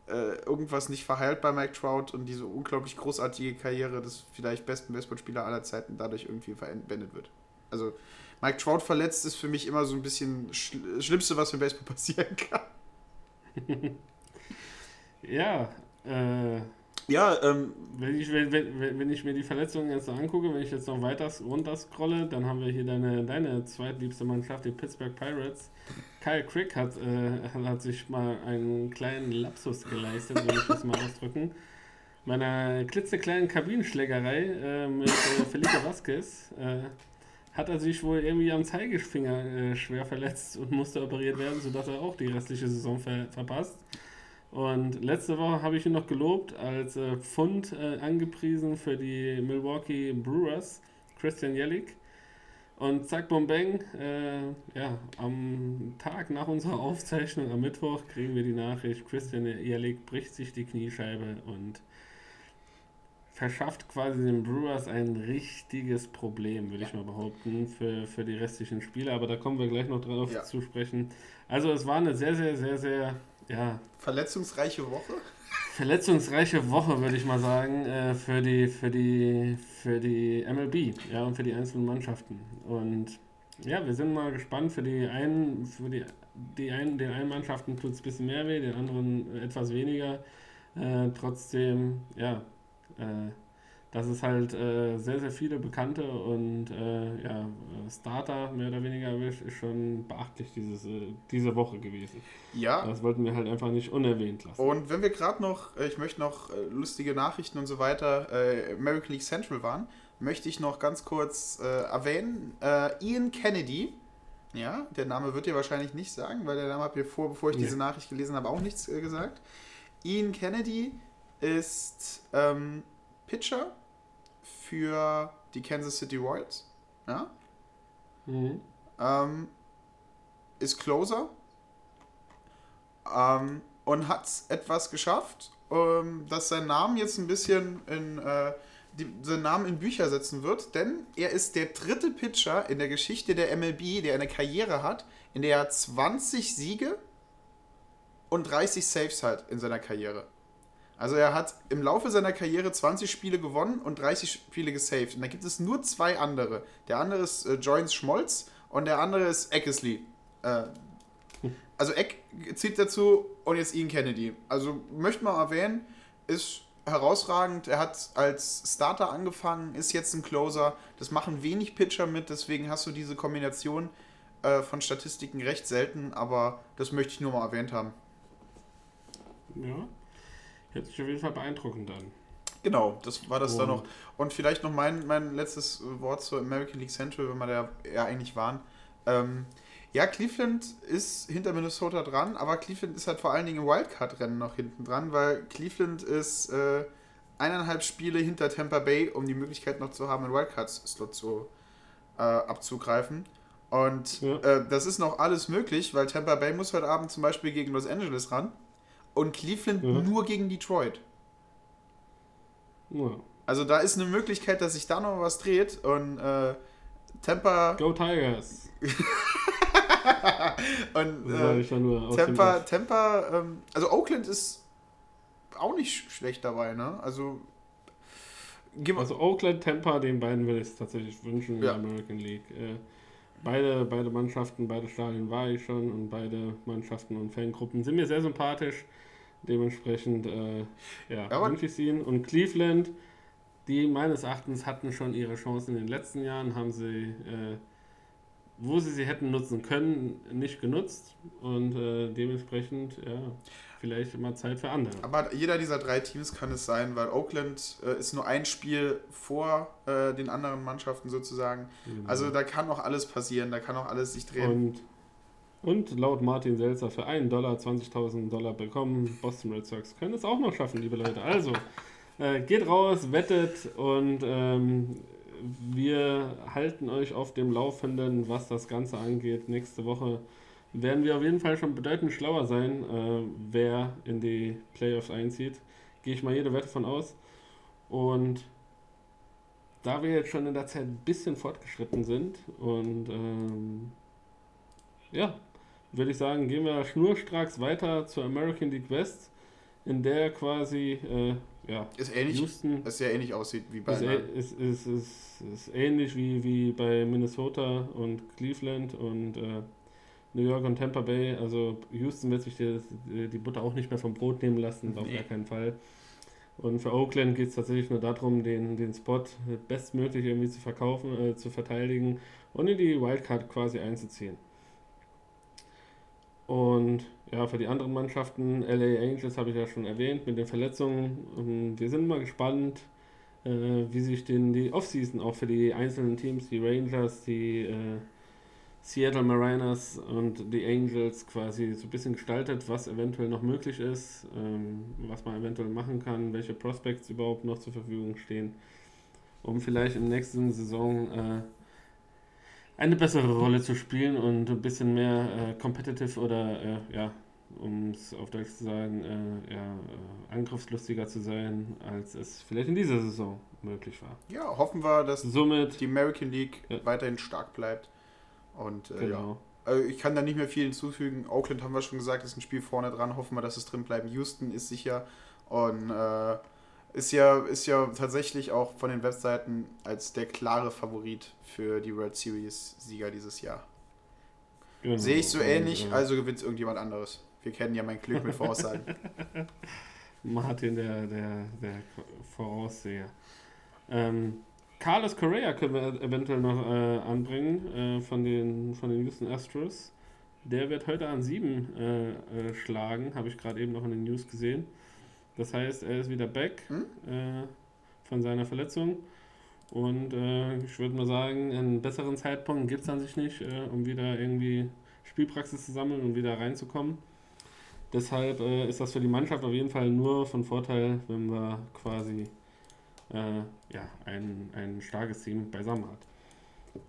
äh, irgendwas nicht verheilt bei Mike Trout und diese unglaublich großartige Karriere des vielleicht besten Baseballspieler aller Zeiten dadurch irgendwie beendet wird. Also Mike Trout verletzt ist für mich immer so ein bisschen das Schlimmste, was im Baseball passieren kann. ja, äh, ja, ähm, wenn, ich, wenn, wenn, wenn ich mir die Verletzungen jetzt angucke, wenn ich jetzt noch weiter runter scrolle, dann haben wir hier deine, deine zweitliebste Mannschaft, die Pittsburgh Pirates. Kyle Crick hat, äh, hat sich mal einen kleinen Lapsus geleistet, würde ich das mal ausdrücken. Bei einer klitzekleinen Kabinenschlägerei äh, mit äh, Felipe Vasquez äh, hat er sich wohl irgendwie am Zeigefinger äh, schwer verletzt und musste operiert werden, sodass er auch die restliche Saison ver verpasst. Und letzte Woche habe ich ihn noch gelobt, als äh, Pfund angepriesen für die Milwaukee Brewers, Christian Jellick. Und zack, bom, bang, äh, ja, am Tag nach unserer Aufzeichnung am Mittwoch kriegen wir die Nachricht, Christian Jellick bricht sich die Kniescheibe und verschafft quasi den Brewers ein richtiges Problem, würde ich mal behaupten, für, für die restlichen Spiele. Aber da kommen wir gleich noch drauf Ja. zu sprechen. Also es war eine sehr, sehr, sehr, sehr ja, Verletzungsreiche Woche. Verletzungsreiche Woche, würde ich mal sagen, äh, für, die, für, die, für die MLB ja, und für die einzelnen Mannschaften. Und ja, wir sind mal gespannt. Für die einen, für die, die einen, den einen Mannschaften tut es ein bisschen mehr weh, den anderen etwas weniger. Äh, trotzdem, ja, äh, dass es halt äh, sehr, sehr viele bekannte und äh, ja, äh, Starter mehr oder weniger erwischt, ist schon beachtlich dieses, äh, diese Woche gewesen. Ja, Das wollten wir halt einfach nicht unerwähnt lassen. Und wenn wir gerade noch, äh, ich möchte noch äh, lustige Nachrichten und so weiter, American League Central waren, möchte ich noch ganz kurz äh, erwähnen, äh, Ian Kennedy, ja, der Name wird dir wahrscheinlich nicht sagen, weil der Name hat mir vor, bevor ich Nee. diese Nachricht gelesen habe, auch nichts gesagt. Ian Kennedy ist ähm, Pitcher für die Kansas City Royals, ja, Mhm. ähm, ist Closer ähm, und hat etwas geschafft, ähm, dass sein Name jetzt ein bisschen in äh, die, seinen Namen in Bücher setzen wird, denn er ist der dritte Pitcher in der Geschichte der MLB, der eine Karriere hat, in der er 20 Siege und 30 Saves hat in seiner Karriere. Also er hat im Laufe seiner Karriere 20 Spiele gewonnen und 30 Spiele gesaved. Und da gibt es nur zwei andere. Der andere ist äh, Joyce Schmolz und der andere ist Eckesley. Äh, also Eck zieht dazu und jetzt Ian Kennedy. Also möchte man erwähnen, ist herausragend. Er hat als Starter angefangen, ist jetzt ein Closer. Das machen wenig Pitcher mit, deswegen hast du diese Kombination äh, von Statistiken recht selten, aber das möchte ich nur mal erwähnt haben. Ja. Hört sich auf jeden Fall beeindruckend an. Genau, das war das dann Und- noch. Und vielleicht noch mein, mein letztes Wort zur American League Central, wenn wir da ja eigentlich waren. Ähm, ja, Cleveland ist hinter Minnesota dran, aber Cleveland ist halt vor allen Dingen im Wildcard-Rennen noch hinten dran, weil Cleveland ist äh, eineinhalb Spiele hinter Tampa Bay, um die Möglichkeit noch zu haben, einen Wildcard-Slot zu, äh, abzugreifen. Und Ja. äh, das ist noch alles möglich, weil Tampa Bay muss heute Abend zum Beispiel gegen Los Angeles ran und Cleveland Ja. nur gegen Detroit. Ja. Also da ist eine Möglichkeit, dass sich da noch was dreht und äh, Tampa Go Tigers! und äh, Tampa. Tampa, ähm, also Oakland ist auch nicht sch- schlecht dabei, ne? Also Also Oakland, Tampa, den beiden würde ich es tatsächlich wünschen in Ja. der American League. Äh, beide, beide Mannschaften, beide Stadien war ich schon und beide Mannschaften und Fangruppen sind mir sehr sympathisch. Dementsprechend äh, ja, aber- es ihnen. Und Cleveland, die meines Erachtens hatten schon ihre Chancen in den letzten Jahren, haben sie, äh, wo sie sie hätten nutzen können, nicht genutzt. Und äh, dementsprechend, ja, vielleicht immer Zeit für andere. aber jeder dieser drei Teams kann es sein, weil Oakland äh, ist nur ein Spiel vor äh, den anderen Mannschaften sozusagen. Also da kann auch alles passieren, da kann auch alles sich drehen. Und, und laut Martin Selzer für 1 Dollar 20.000 Dollar bekommen. Boston Red Sox können es auch noch schaffen, liebe Leute. Also, äh, geht raus, wettet und ähm, wir halten euch auf dem Laufenden, was das Ganze angeht. Nächste Woche werden wir auf jeden Fall schon bedeutend schlauer sein, äh, wer in die Playoffs einzieht. Gehe ich mal jede Wette von aus. Und da wir jetzt schon in der Zeit ein bisschen fortgeschritten sind und ähm, ja, würde ich sagen, gehen wir schnurstracks weiter zur American League West, in der quasi äh, ja, Ist ähnlich, Houston dass sehr ähnlich aussieht wie bei ist, ist, ist, ist, ist ähnlich wie, wie bei Minnesota und Cleveland und äh, New York und Tampa Bay. Also Houston wird sich die, die Butter auch nicht mehr vom Brot nehmen lassen, auf Nee. gar keinen Fall. Und für Oakland geht es tatsächlich nur darum, den, den Spot bestmöglich irgendwie zu verkaufen, äh, zu verteidigen und in die Wildcard quasi einzuziehen. Und ja, für die anderen Mannschaften, LA Angels habe ich ja schon erwähnt, mit den Verletzungen. Ähm, Wir sind mal gespannt, äh, wie sich denn die Offseason auch für die einzelnen Teams, die Rangers, die äh, Seattle Mariners und die Angels quasi so ein bisschen gestaltet, was eventuell noch möglich ist, ähm, was man eventuell machen kann, welche Prospects überhaupt noch zur Verfügung stehen, um vielleicht der nächsten Saison äh, eine bessere Rolle zu spielen und ein bisschen mehr äh, competitive oder äh, ja, um es auf Deutsch zu sagen, äh, eher äh, angriffslustiger zu sein, als es vielleicht in dieser Saison möglich war. Ja, hoffen wir, dass Somit, die American League Ja. weiterhin stark bleibt. Und äh, ja, genau. also ich kann da nicht mehr viel hinzufügen. Oakland haben wir schon gesagt, ist ein Spiel vorne dran. Hoffen wir, dass es drin bleibt. Houston ist sicher und äh, ist ja ist ja tatsächlich auch von den Webseiten als der klare Favorit für die World Series Sieger dieses Jahr. genau. Sehe ich so Und, ähnlich, äh, also gewinnt irgendjemand anderes. Wir kennen ja mein Glück mit Voraussagen. Martin, der, der, der Vorausseher. Ähm, Carlos Correa können wir eventuell noch äh, anbringen äh, von, den, von den Houston Astros. Der wird heute an sieben äh, äh, schlagen, habe ich gerade eben noch in den News gesehen. Das heißt, er ist wieder back Hm? äh, von seiner Verletzung. Und äh, ich würde mal sagen, einen besseren Zeitpunkt gibt es an sich nicht, äh, um wieder irgendwie Spielpraxis zu sammeln und wieder reinzukommen. Deshalb äh, ist das für die Mannschaft auf jeden Fall nur von Vorteil, wenn wir quasi äh, ja, ein, ein starkes Team beisammen hat.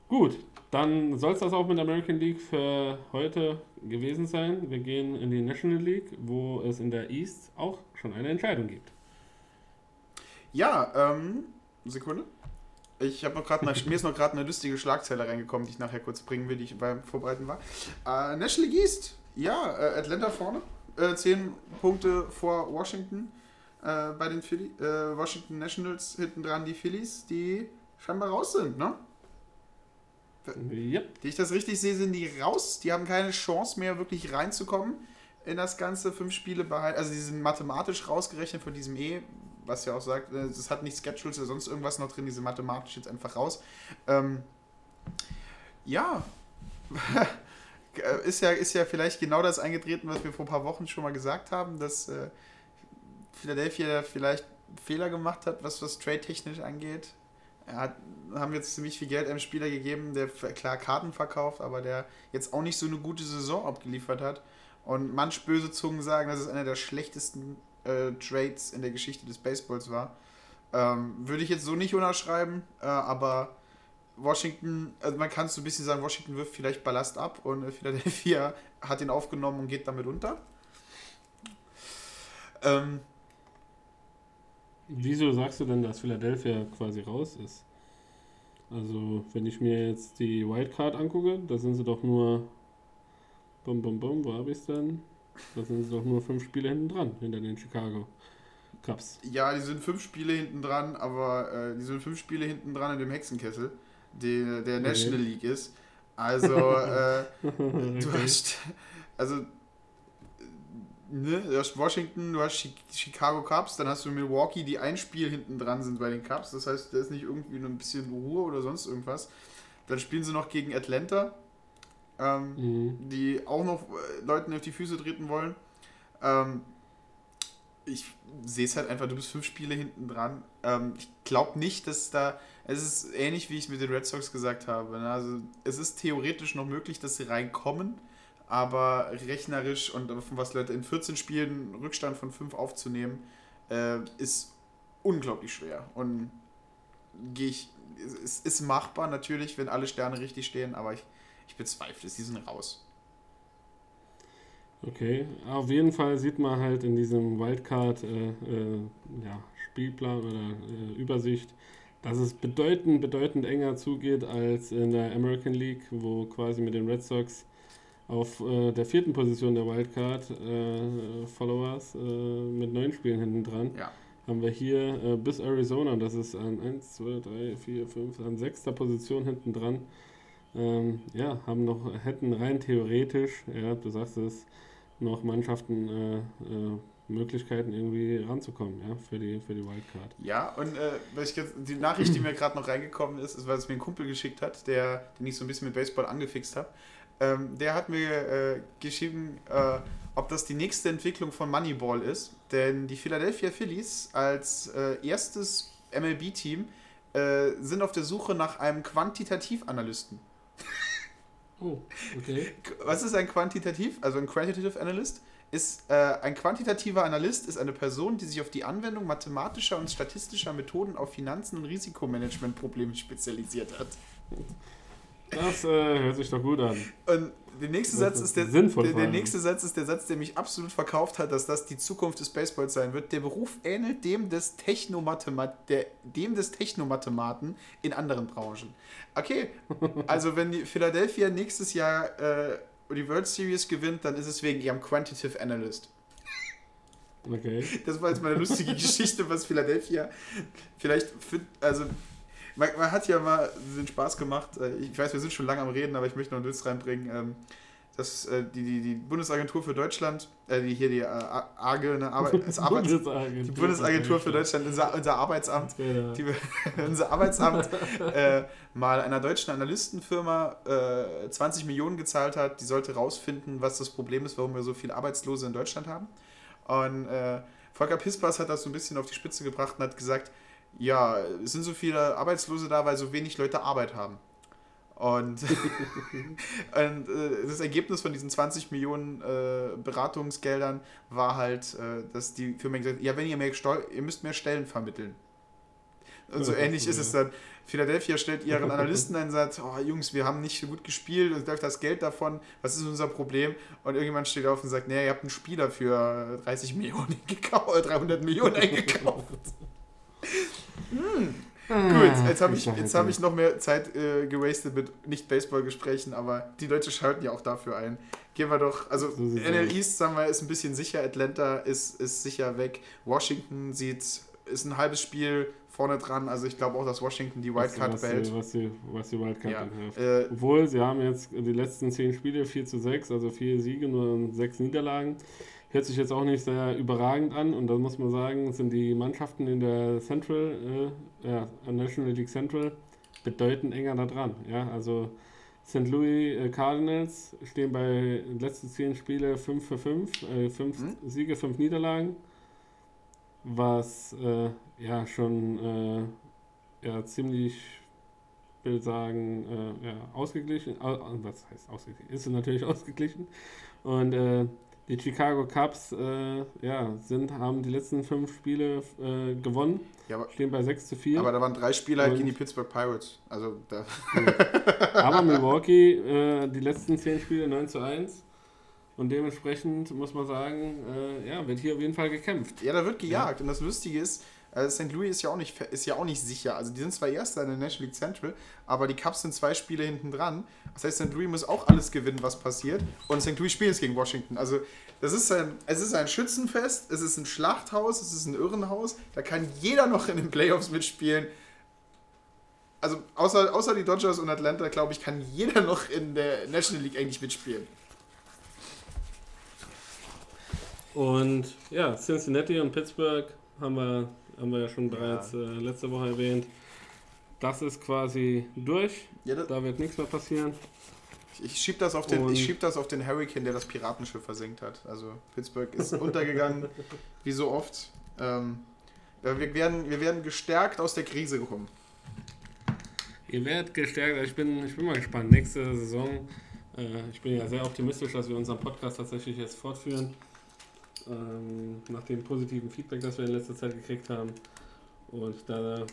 Gut, dann soll es das auch mit der American League für heute gewesen sein. Wir gehen in die National League, wo es in der East auch schon eine Entscheidung gibt. Ja, ähm, Sekunde. Ich habe noch gerade mir ist noch gerade eine lustige Schlagzeile reingekommen, die ich nachher kurz bringen will, die ich beim Vorbereiten war. Äh, National League East, ja, äh, Atlanta vorne, äh, 10 Punkte vor Washington äh, bei den Philly, äh, Washington Nationals hinten dran die Phillies, die scheinbar raus sind, ne? Yep. Die ich das richtig sehe, sind die raus. Die haben keine Chance mehr, wirklich reinzukommen in das ganze fünf Spiele behalten. Also die sind mathematisch rausgerechnet von diesem E, was ja auch sagt, äh, es hat nicht Schedules oder sonst irgendwas noch drin, die sind mathematisch jetzt einfach raus. Ähm, ja. ist ja, ist ja vielleicht genau das eingetreten, was wir vor ein paar Wochen schon mal gesagt haben, dass äh, Philadelphia vielleicht Fehler gemacht hat, was was trade-technisch angeht. Er hat, haben jetzt ziemlich viel Geld einem Spieler gegeben, der klar Karten verkauft, aber der jetzt auch nicht so eine gute Saison abgeliefert hat. Und manch böse Zungen sagen, dass es einer der schlechtesten äh, Trades in der Geschichte des Baseballs war. Ähm, würde ich jetzt so nicht unterschreiben, äh, aber Washington, also man kann es so ein bisschen sagen, Washington wirft vielleicht Ballast ab und äh, Philadelphia hat ihn aufgenommen und geht damit unter. Ähm, Wieso sagst du denn, dass Philadelphia quasi raus ist? Also, wenn ich mir jetzt die Wildcard angucke, da sind sie doch nur. Bum, bum, bum, wo habe ich es denn? Da sind sie doch nur fünf Spiele hinten dran, hinter den Chicago Cubs. Ja, die sind fünf Spiele hinten dran, aber äh, die sind fünf Spiele hinten dran in dem Hexenkessel, die, der National League ist. Also, äh, du hast, also, ne, du hast Washington, du hast Chi- Chicago Cubs, dann hast du Milwaukee, die ein Spiel hinten dran sind bei den Cubs. Das heißt, da ist nicht irgendwie nur ein bisschen Ruhe oder sonst irgendwas. Dann spielen sie noch gegen Atlanta, ähm, Mhm. die auch noch äh, Leuten auf die Füße treten wollen. Ähm, ich sehe es halt einfach, du bist fünf Spiele hinten dran. Ähm, ich glaube nicht, dass da. Es ist ähnlich, wie ich mit den Red Sox gesagt habe. Ne? Also, es ist theoretisch noch möglich, dass sie reinkommen, aber rechnerisch und von was Leute in 14 Spielen Rückstand von 5 aufzunehmen, äh, ist unglaublich schwer. Und gehe ich. Es ist machbar natürlich, wenn alle Sterne richtig stehen, aber ich, ich bezweifle es. Die sind raus. Okay, auf jeden Fall sieht man halt in diesem Wildcard äh, äh, ja, Spielplan oder äh, Übersicht, dass es bedeutend, bedeutend enger zugeht als in der American League, wo quasi mit den Red Sox auf äh, der vierten Position der Wildcard äh, Followers äh, mit neun Spielen hinten dran. Ja. Haben wir hier äh, bis Arizona, das ist an 1, 2, 3, 4, 5, an sechster Position hinten dran. Ähm, ja, haben noch, hätten rein theoretisch, ja, du sagst es, noch Mannschaften äh, Möglichkeiten irgendwie ranzukommen, ja, für die, für die Wildcard. Ja, und äh, was ich jetzt, die Nachricht, die mir gerade noch reingekommen ist, ist, weil es mir ein Kumpel geschickt hat, der, den ich so ein bisschen mit Baseball angefixt habe. Ähm, der hat mir äh, geschrieben, äh, ob das die nächste Entwicklung von Moneyball ist. Denn die Philadelphia Phillies als äh, erstes MLB-Team äh, sind auf der Suche nach einem Quantitativanalysten. Oh, okay. Was ist ein Quantitativ? Also ein Quantitative Analyst ist äh, ein quantitativer Analyst ist eine Person, die sich auf die Anwendung mathematischer und statistischer Methoden auf Finanzen und Risikomanagementprobleme spezialisiert hat. Das äh, hört sich doch gut an. Und der nächste, Das Satz ist der, der, der nächste Satz ist der Satz, der mich absolut verkauft hat, dass das die Zukunft des Baseballs sein wird. Der Beruf ähnelt dem des, Technomathemat der, dem des Technomathematen in anderen Branchen. Okay, also wenn die Philadelphia nächstes Jahr äh, die World Series gewinnt, dann ist es wegen ihrem Quantitative Analyst. Okay. Das war jetzt mal eine lustige Geschichte, was Philadelphia vielleicht für, also man, man hat ja mal den Spaß gemacht, äh, ich weiß, wir sind schon lange am Reden, aber ich möchte noch einen Witz reinbringen, ähm, dass äh, die, die, die Bundesagentur für Deutschland, äh, die hier die äh, AGE, ne, Arbeit, das Arbeits, Bundesagentur, die Bundesagentur für Deutschland, unser, unser Arbeitsamt, Ja. die, unser Arbeitsamt äh, mal einer deutschen Analystenfirma äh, 20 Millionen gezahlt hat, die sollte rausfinden, was das Problem ist, warum wir so viele Arbeitslose in Deutschland haben. Und äh, Volker Pispers hat das so ein bisschen auf die Spitze gebracht und hat gesagt, ja, es sind so viele Arbeitslose da, weil so wenig Leute Arbeit haben. Und, und äh, das Ergebnis von diesen 20 Millionen äh, Beratungsgeldern war halt, äh, dass die Firma gesagt hat, ja, wenn ihr mehr Steu ihr müsst mehr Stellen vermitteln. Und so ähnlich ist es dann. Philadelphia stellt ihren Analysten ein und sagt, oh Jungs, wir haben nicht so gut gespielt und läuft das Geld davon, was ist unser Problem? Und irgendjemand steht auf und sagt, nee, ihr habt einen Spieler für 30 Millionen gekauft, 300 Millionen eingekauft. Hm. Gut, jetzt habe ich, jetzt hab ich noch mehr Zeit äh, gewastet mit Nicht-Baseball-Gesprächen, aber die Leute schalten ja auch dafür ein. Gehen wir doch, also NL. East, sagen wir, ist ein bisschen sicher, Atlanta ist, ist sicher weg, Washington sieht, ist ein halbes Spiel vorne dran, also ich glaube auch, dass Washington die Wildcard was, behält. die- was, die, was die Wildcard Ja. betrifft. Äh, Obwohl, sie haben jetzt die letzten zehn Spiele 4 zu 6, also vier Siege, nur sechs Niederlagen. Hört sich jetzt auch nicht sehr überragend an und da muss man sagen, sind die Mannschaften in der Central, äh, ja, National League Central bedeutend enger da dran. Ja, also St. Louis äh, Cardinals stehen bei den letzten zehn Spiele 5 für 5, äh, 5 Hm? Siege, 5 Niederlagen, was äh, ja schon äh, ja, ziemlich will sagen, äh, ja, ausgeglichen. Au, au- was heißt ausgeglichen? Ist natürlich ausgeglichen. Und äh, die Chicago Cubs äh, ja, sind, haben die letzten fünf Spiele äh, gewonnen, ja, aber, stehen bei 6 zu 4. aber da waren drei Spieler halt gegen die Pittsburgh Pirates. Also da, Aber Milwaukee, äh, die letzten 10 Spiele 9 zu 1. Und dementsprechend muss man sagen, äh, ja, wird hier auf jeden Fall gekämpft. ja, da wird gejagt. Und das Lustige ist, äh, St. Louis ist ja, auch nicht, ist ja auch nicht sicher. Also die sind zwar Erster in der National League Central, aber die Cubs sind zwei Spiele hinten dran. Das heißt, St. Louis muss auch alles gewinnen, was passiert. Und St. Louis spielt jetzt gegen Washington. Also das ist ein, es ist ein Schützenfest, es ist ein Schlachthaus, es ist ein Irrenhaus. Da kann jeder noch in den Playoffs mitspielen. Also außer, außer die Dodgers und Atlanta, glaube ich, kann jeder noch in der National League eigentlich mitspielen. Und ja, Cincinnati und Pittsburgh haben wir, haben wir ja schon bereits äh, letzte Woche erwähnt. Das ist quasi durch. Ja, Da wird nichts mehr passieren. Ich schieb das auf den, Und- ich schieb das auf den Hurricane, der das Piratenschiff versenkt hat. Also Pittsburgh ist untergegangen, wie so oft. Ähm, ja, wir, werden, wir werden gestärkt aus der Krise kommen. Ihr werdet gestärkt. Also Ich bin, ich bin mal gespannt. Nächste Saison. Äh, ich bin ja sehr optimistisch, dass wir unseren Podcast tatsächlich jetzt fortführen. Ähm, nach dem positiven Feedback, das wir in letzter Zeit gekriegt haben. Und da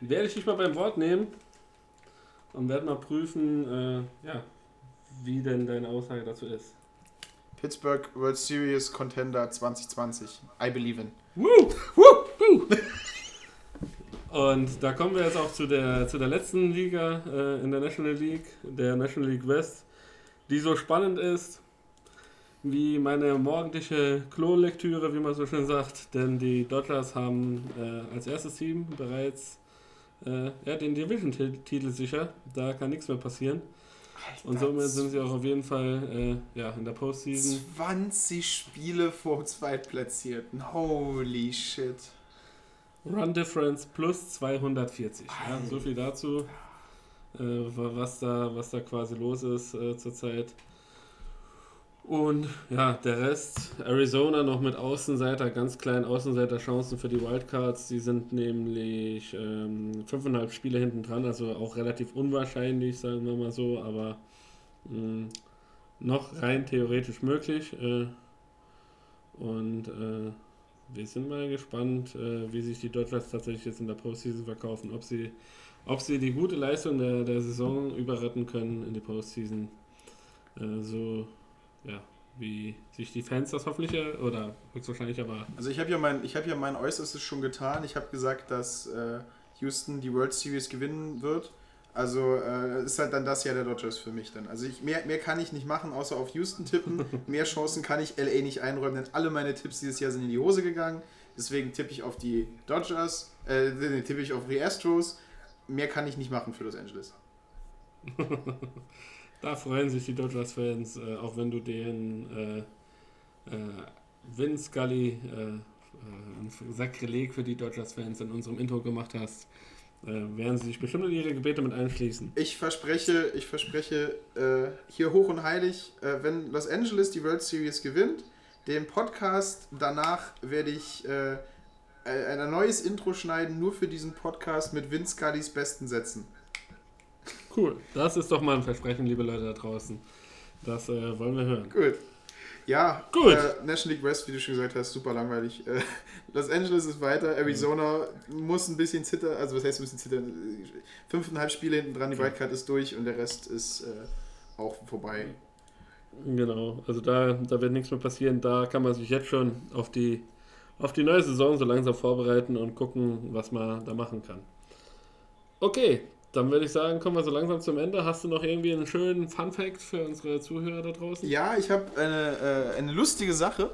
werde ich dich mal beim Wort nehmen und werde mal prüfen, äh, ja, wie denn deine Aussage dazu ist. Pittsburgh World Series Contender 2020. I believe in. Woo! Woo! Und da kommen wir jetzt auch zu der, zu der letzten Liga äh, in der National League, der National League West, die so spannend ist wie meine morgendliche Klolektüre, wie man so schön sagt. Denn die Dodgers haben äh, als erstes Team bereits äh, ja, den Division-Titel sicher. Da kann nichts mehr passieren. Und somit sind sie auch auf jeden Fall äh, ja, in der Postseason. 20 Spiele vor Zweitplatzierten. Holy shit. Run Difference plus 240. Ja, so viel dazu, äh, wa- was, da, was da quasi los ist äh, zurzeit. Und ja, der Rest, Arizona noch mit Außenseiter, ganz kleinen Außenseiter-Chancen für die Wildcards. Die sind nämlich ähm, fünfeinhalb Spiele hinten dran, also auch relativ unwahrscheinlich, sagen wir mal so, aber mh, noch rein theoretisch möglich. Äh, und äh, wir sind mal gespannt, äh, wie sich die Dodgers tatsächlich jetzt in der Postseason verkaufen, ob sie, ob sie die gute Leistung der, der Saison überretten können in die Postseason. Äh, so, ja, wie sich die Fans das hoffentlich äh, oder höchstwahrscheinlich erwarten. Also ich habe ja, mein, ich hab ja mein Äußerstes schon getan. Ich habe gesagt, dass äh, Houston die World Series gewinnen wird. Also äh, ist halt dann das Jahr der Dodgers für mich dann. Also ich, mehr, mehr kann ich nicht machen, außer auf Houston tippen. mehr Chancen kann ich LA nicht einräumen, denn alle meine Tipps dieses Jahr sind in die Hose gegangen. Deswegen tippe ich auf die Dodgers, äh, nee, tippe ich auf die Astros. Mehr kann ich nicht machen für Los Angeles. da freuen sich die Dodgers-Fans, äh, auch wenn du den äh, äh, Vince Scully äh, äh, ein Sakrileg für die Dodgers-Fans in unserem Intro gemacht hast, äh, werden sie sich bestimmt in ihre Gebete mit einschließen. Ich verspreche, ich verspreche äh, hier hoch und heilig, äh, wenn Los Angeles die World Series gewinnt, den Podcast danach werde ich äh, ein neues Intro schneiden, nur für diesen Podcast mit Vince Scullys besten Sätzen. Cool, das ist doch mal ein Versprechen, liebe Leute da draußen. Das äh, wollen wir hören. Gut. Ja, Gut. Äh, National League West, wie du schon gesagt hast, super langweilig. Äh, Los Angeles ist weiter, Arizona muss ein bisschen zittern, also was heißt ein bisschen zittern? Fünfeinhalb Spiele hinten dran, die Wildcard ist durch und der Rest ist äh, auch vorbei. Genau, also da, da wird nichts mehr passieren. Da kann man sich jetzt schon auf die, auf die neue Saison so langsam vorbereiten und gucken, was man da machen kann. Okay, dann würde ich sagen, kommen wir so langsam zum Ende. Hast du noch irgendwie einen schönen Fun-Fact für unsere Zuhörer da draußen? Ja, ich habe eine, äh, eine lustige Sache.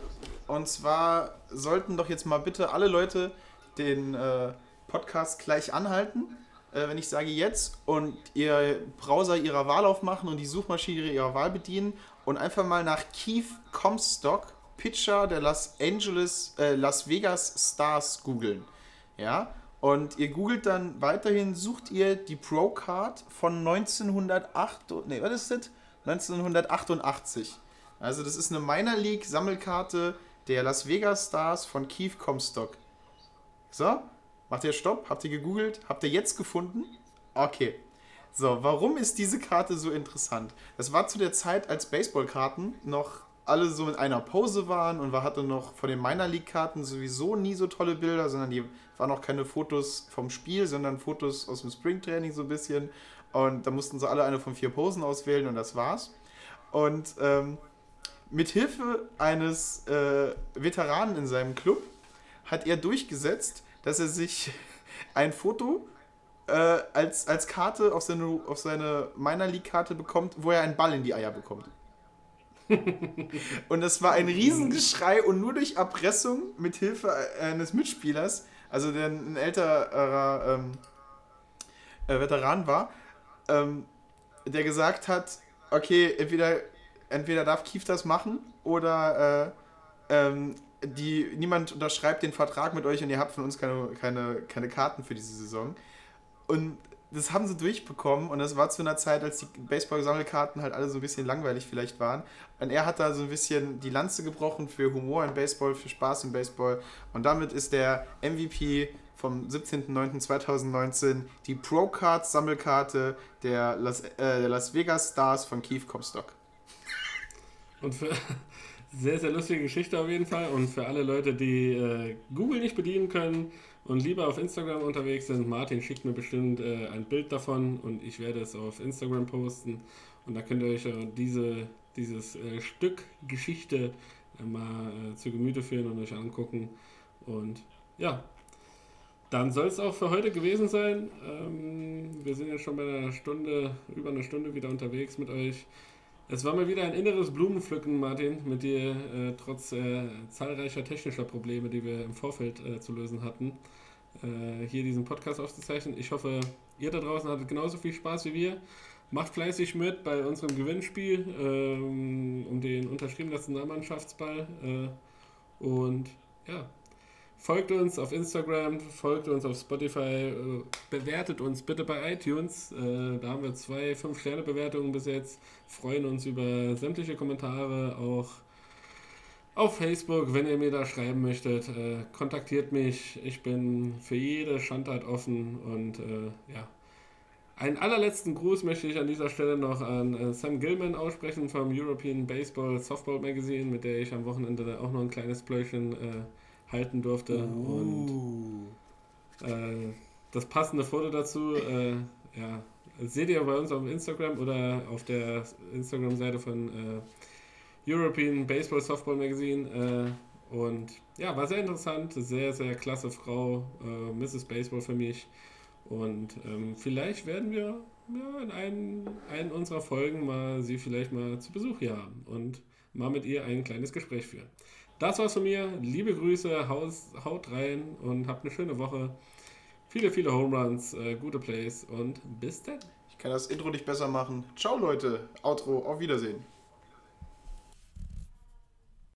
Und zwar sollten doch jetzt mal bitte alle Leute den äh, Podcast gleich anhalten, äh, wenn ich sage jetzt, und ihr Browser ihrer Wahl aufmachen und die Suchmaschine ihrer Wahl bedienen und einfach mal nach Keith Comstock, Pitcher der Los Angeles, äh, Las Vegas Stars googeln. Ja, und ihr googelt dann weiterhin, sucht ihr die Pro Card von 1908, nee, was ist das? 1988. Also das ist eine Minor League Sammelkarte der Las Vegas Stars von Keith Comstock. So, macht ihr Stopp? Habt ihr gegoogelt? Habt ihr jetzt gefunden? Okay. So, warum ist diese Karte so interessant? Das war zu der Zeit, als Baseballkarten noch alle so in einer Pose waren und wir hatten noch von den Minor League Karten sowieso nie so tolle Bilder, sondern die waren auch keine Fotos vom Spiel, sondern Fotos aus dem Springtraining so ein bisschen. Und da mussten sie alle eine von vier Posen auswählen und das war's. Und ähm, mit Hilfe eines äh, Veteranen in seinem Club hat er durchgesetzt, dass er sich ein Foto äh, als, als Karte auf seine, auf seine Minor League Karte bekommt, wo er einen Ball in die Eier bekommt. und das war ein Riesengeschrei und nur durch Erpressung mit Hilfe eines Mitspielers, also der ein älterer ähm, äh, Veteran war, ähm, der gesagt hat, okay, entweder, entweder darf Kief das machen oder äh, ähm, die, niemand unterschreibt den Vertrag mit euch und ihr habt von uns keine, keine, keine Karten für diese Saison. Und das haben sie durchbekommen und das war zu einer Zeit, als die Baseball-Sammelkarten halt alle so ein bisschen langweilig vielleicht waren. Und er hat da so ein bisschen die Lanze gebrochen für Humor im Baseball, für Spaß im Baseball. Und damit ist der MVP vom 17.09.2019 die Pro-Cards-Sammelkarte der Las, äh, der Las Vegas Stars von Keith Comstock. Und für sehr, sehr lustige Geschichte auf jeden Fall. Und für alle Leute, die äh, Google nicht bedienen können, und lieber auf Instagram unterwegs sind, Martin schickt mir bestimmt äh, ein Bild davon und ich werde es auf Instagram posten. Und da könnt ihr euch äh, diese, dieses äh, Stück Geschichte äh, mal äh, zu Gemüte führen und euch angucken. Und ja, dann soll es auch für heute gewesen sein. Ähm, wir sind jetzt schon bei einer Stunde, über einer Stunde wieder unterwegs mit euch. Es war mal wieder ein inneres Blumenpflücken, Martin, mit dir, äh, trotz äh, zahlreicher technischer Probleme, die wir im Vorfeld äh, zu lösen hatten, äh, hier diesen Podcast aufzuzeichnen. Ich hoffe, ihr da draußen hattet genauso viel Spaß wie wir. Macht fleißig mit bei unserem Gewinnspiel ähm, um den unterschriebenen Nationalmannschaftsball. Äh, und ja, Folgt uns auf Instagram, folgt uns auf Spotify, äh, bewertet uns bitte bei iTunes. Äh, da haben wir zwei 5-Sterne-Bewertungen bis jetzt. Freuen uns über sämtliche Kommentare, auch auf Facebook, wenn ihr mir da schreiben möchtet. Äh, kontaktiert mich. Ich bin für jede Schandtat offen und ja. Einen allerletzten Gruß möchte ich an dieser Stelle noch an Sam Gilman aussprechen vom European Baseball Softball Magazine, mit der ich am Wochenende auch noch ein kleines Pläuschen halten durfte. Uh. Und äh, das passende Foto dazu, äh, ja, seht ihr bei uns auf Instagram oder auf der Instagram-Seite von äh, European Baseball Softball Magazine. Äh, und ja, war sehr interessant, sehr, sehr klasse Frau, äh, Mrs. Baseball für mich. Und ähm, vielleicht werden wir ja, in einen, einen unserer Folgen mal sie vielleicht mal zu Besuch hier haben und mal mit ihr ein kleines Gespräch führen. Das war's von mir. Liebe Grüße, haus, haut rein und habt eine schöne Woche. Viele, viele Home Runs, äh, gute Plays und bis dann. Ich kann das Intro nicht besser machen. Ciao Leute, Outro, auf Wiedersehen.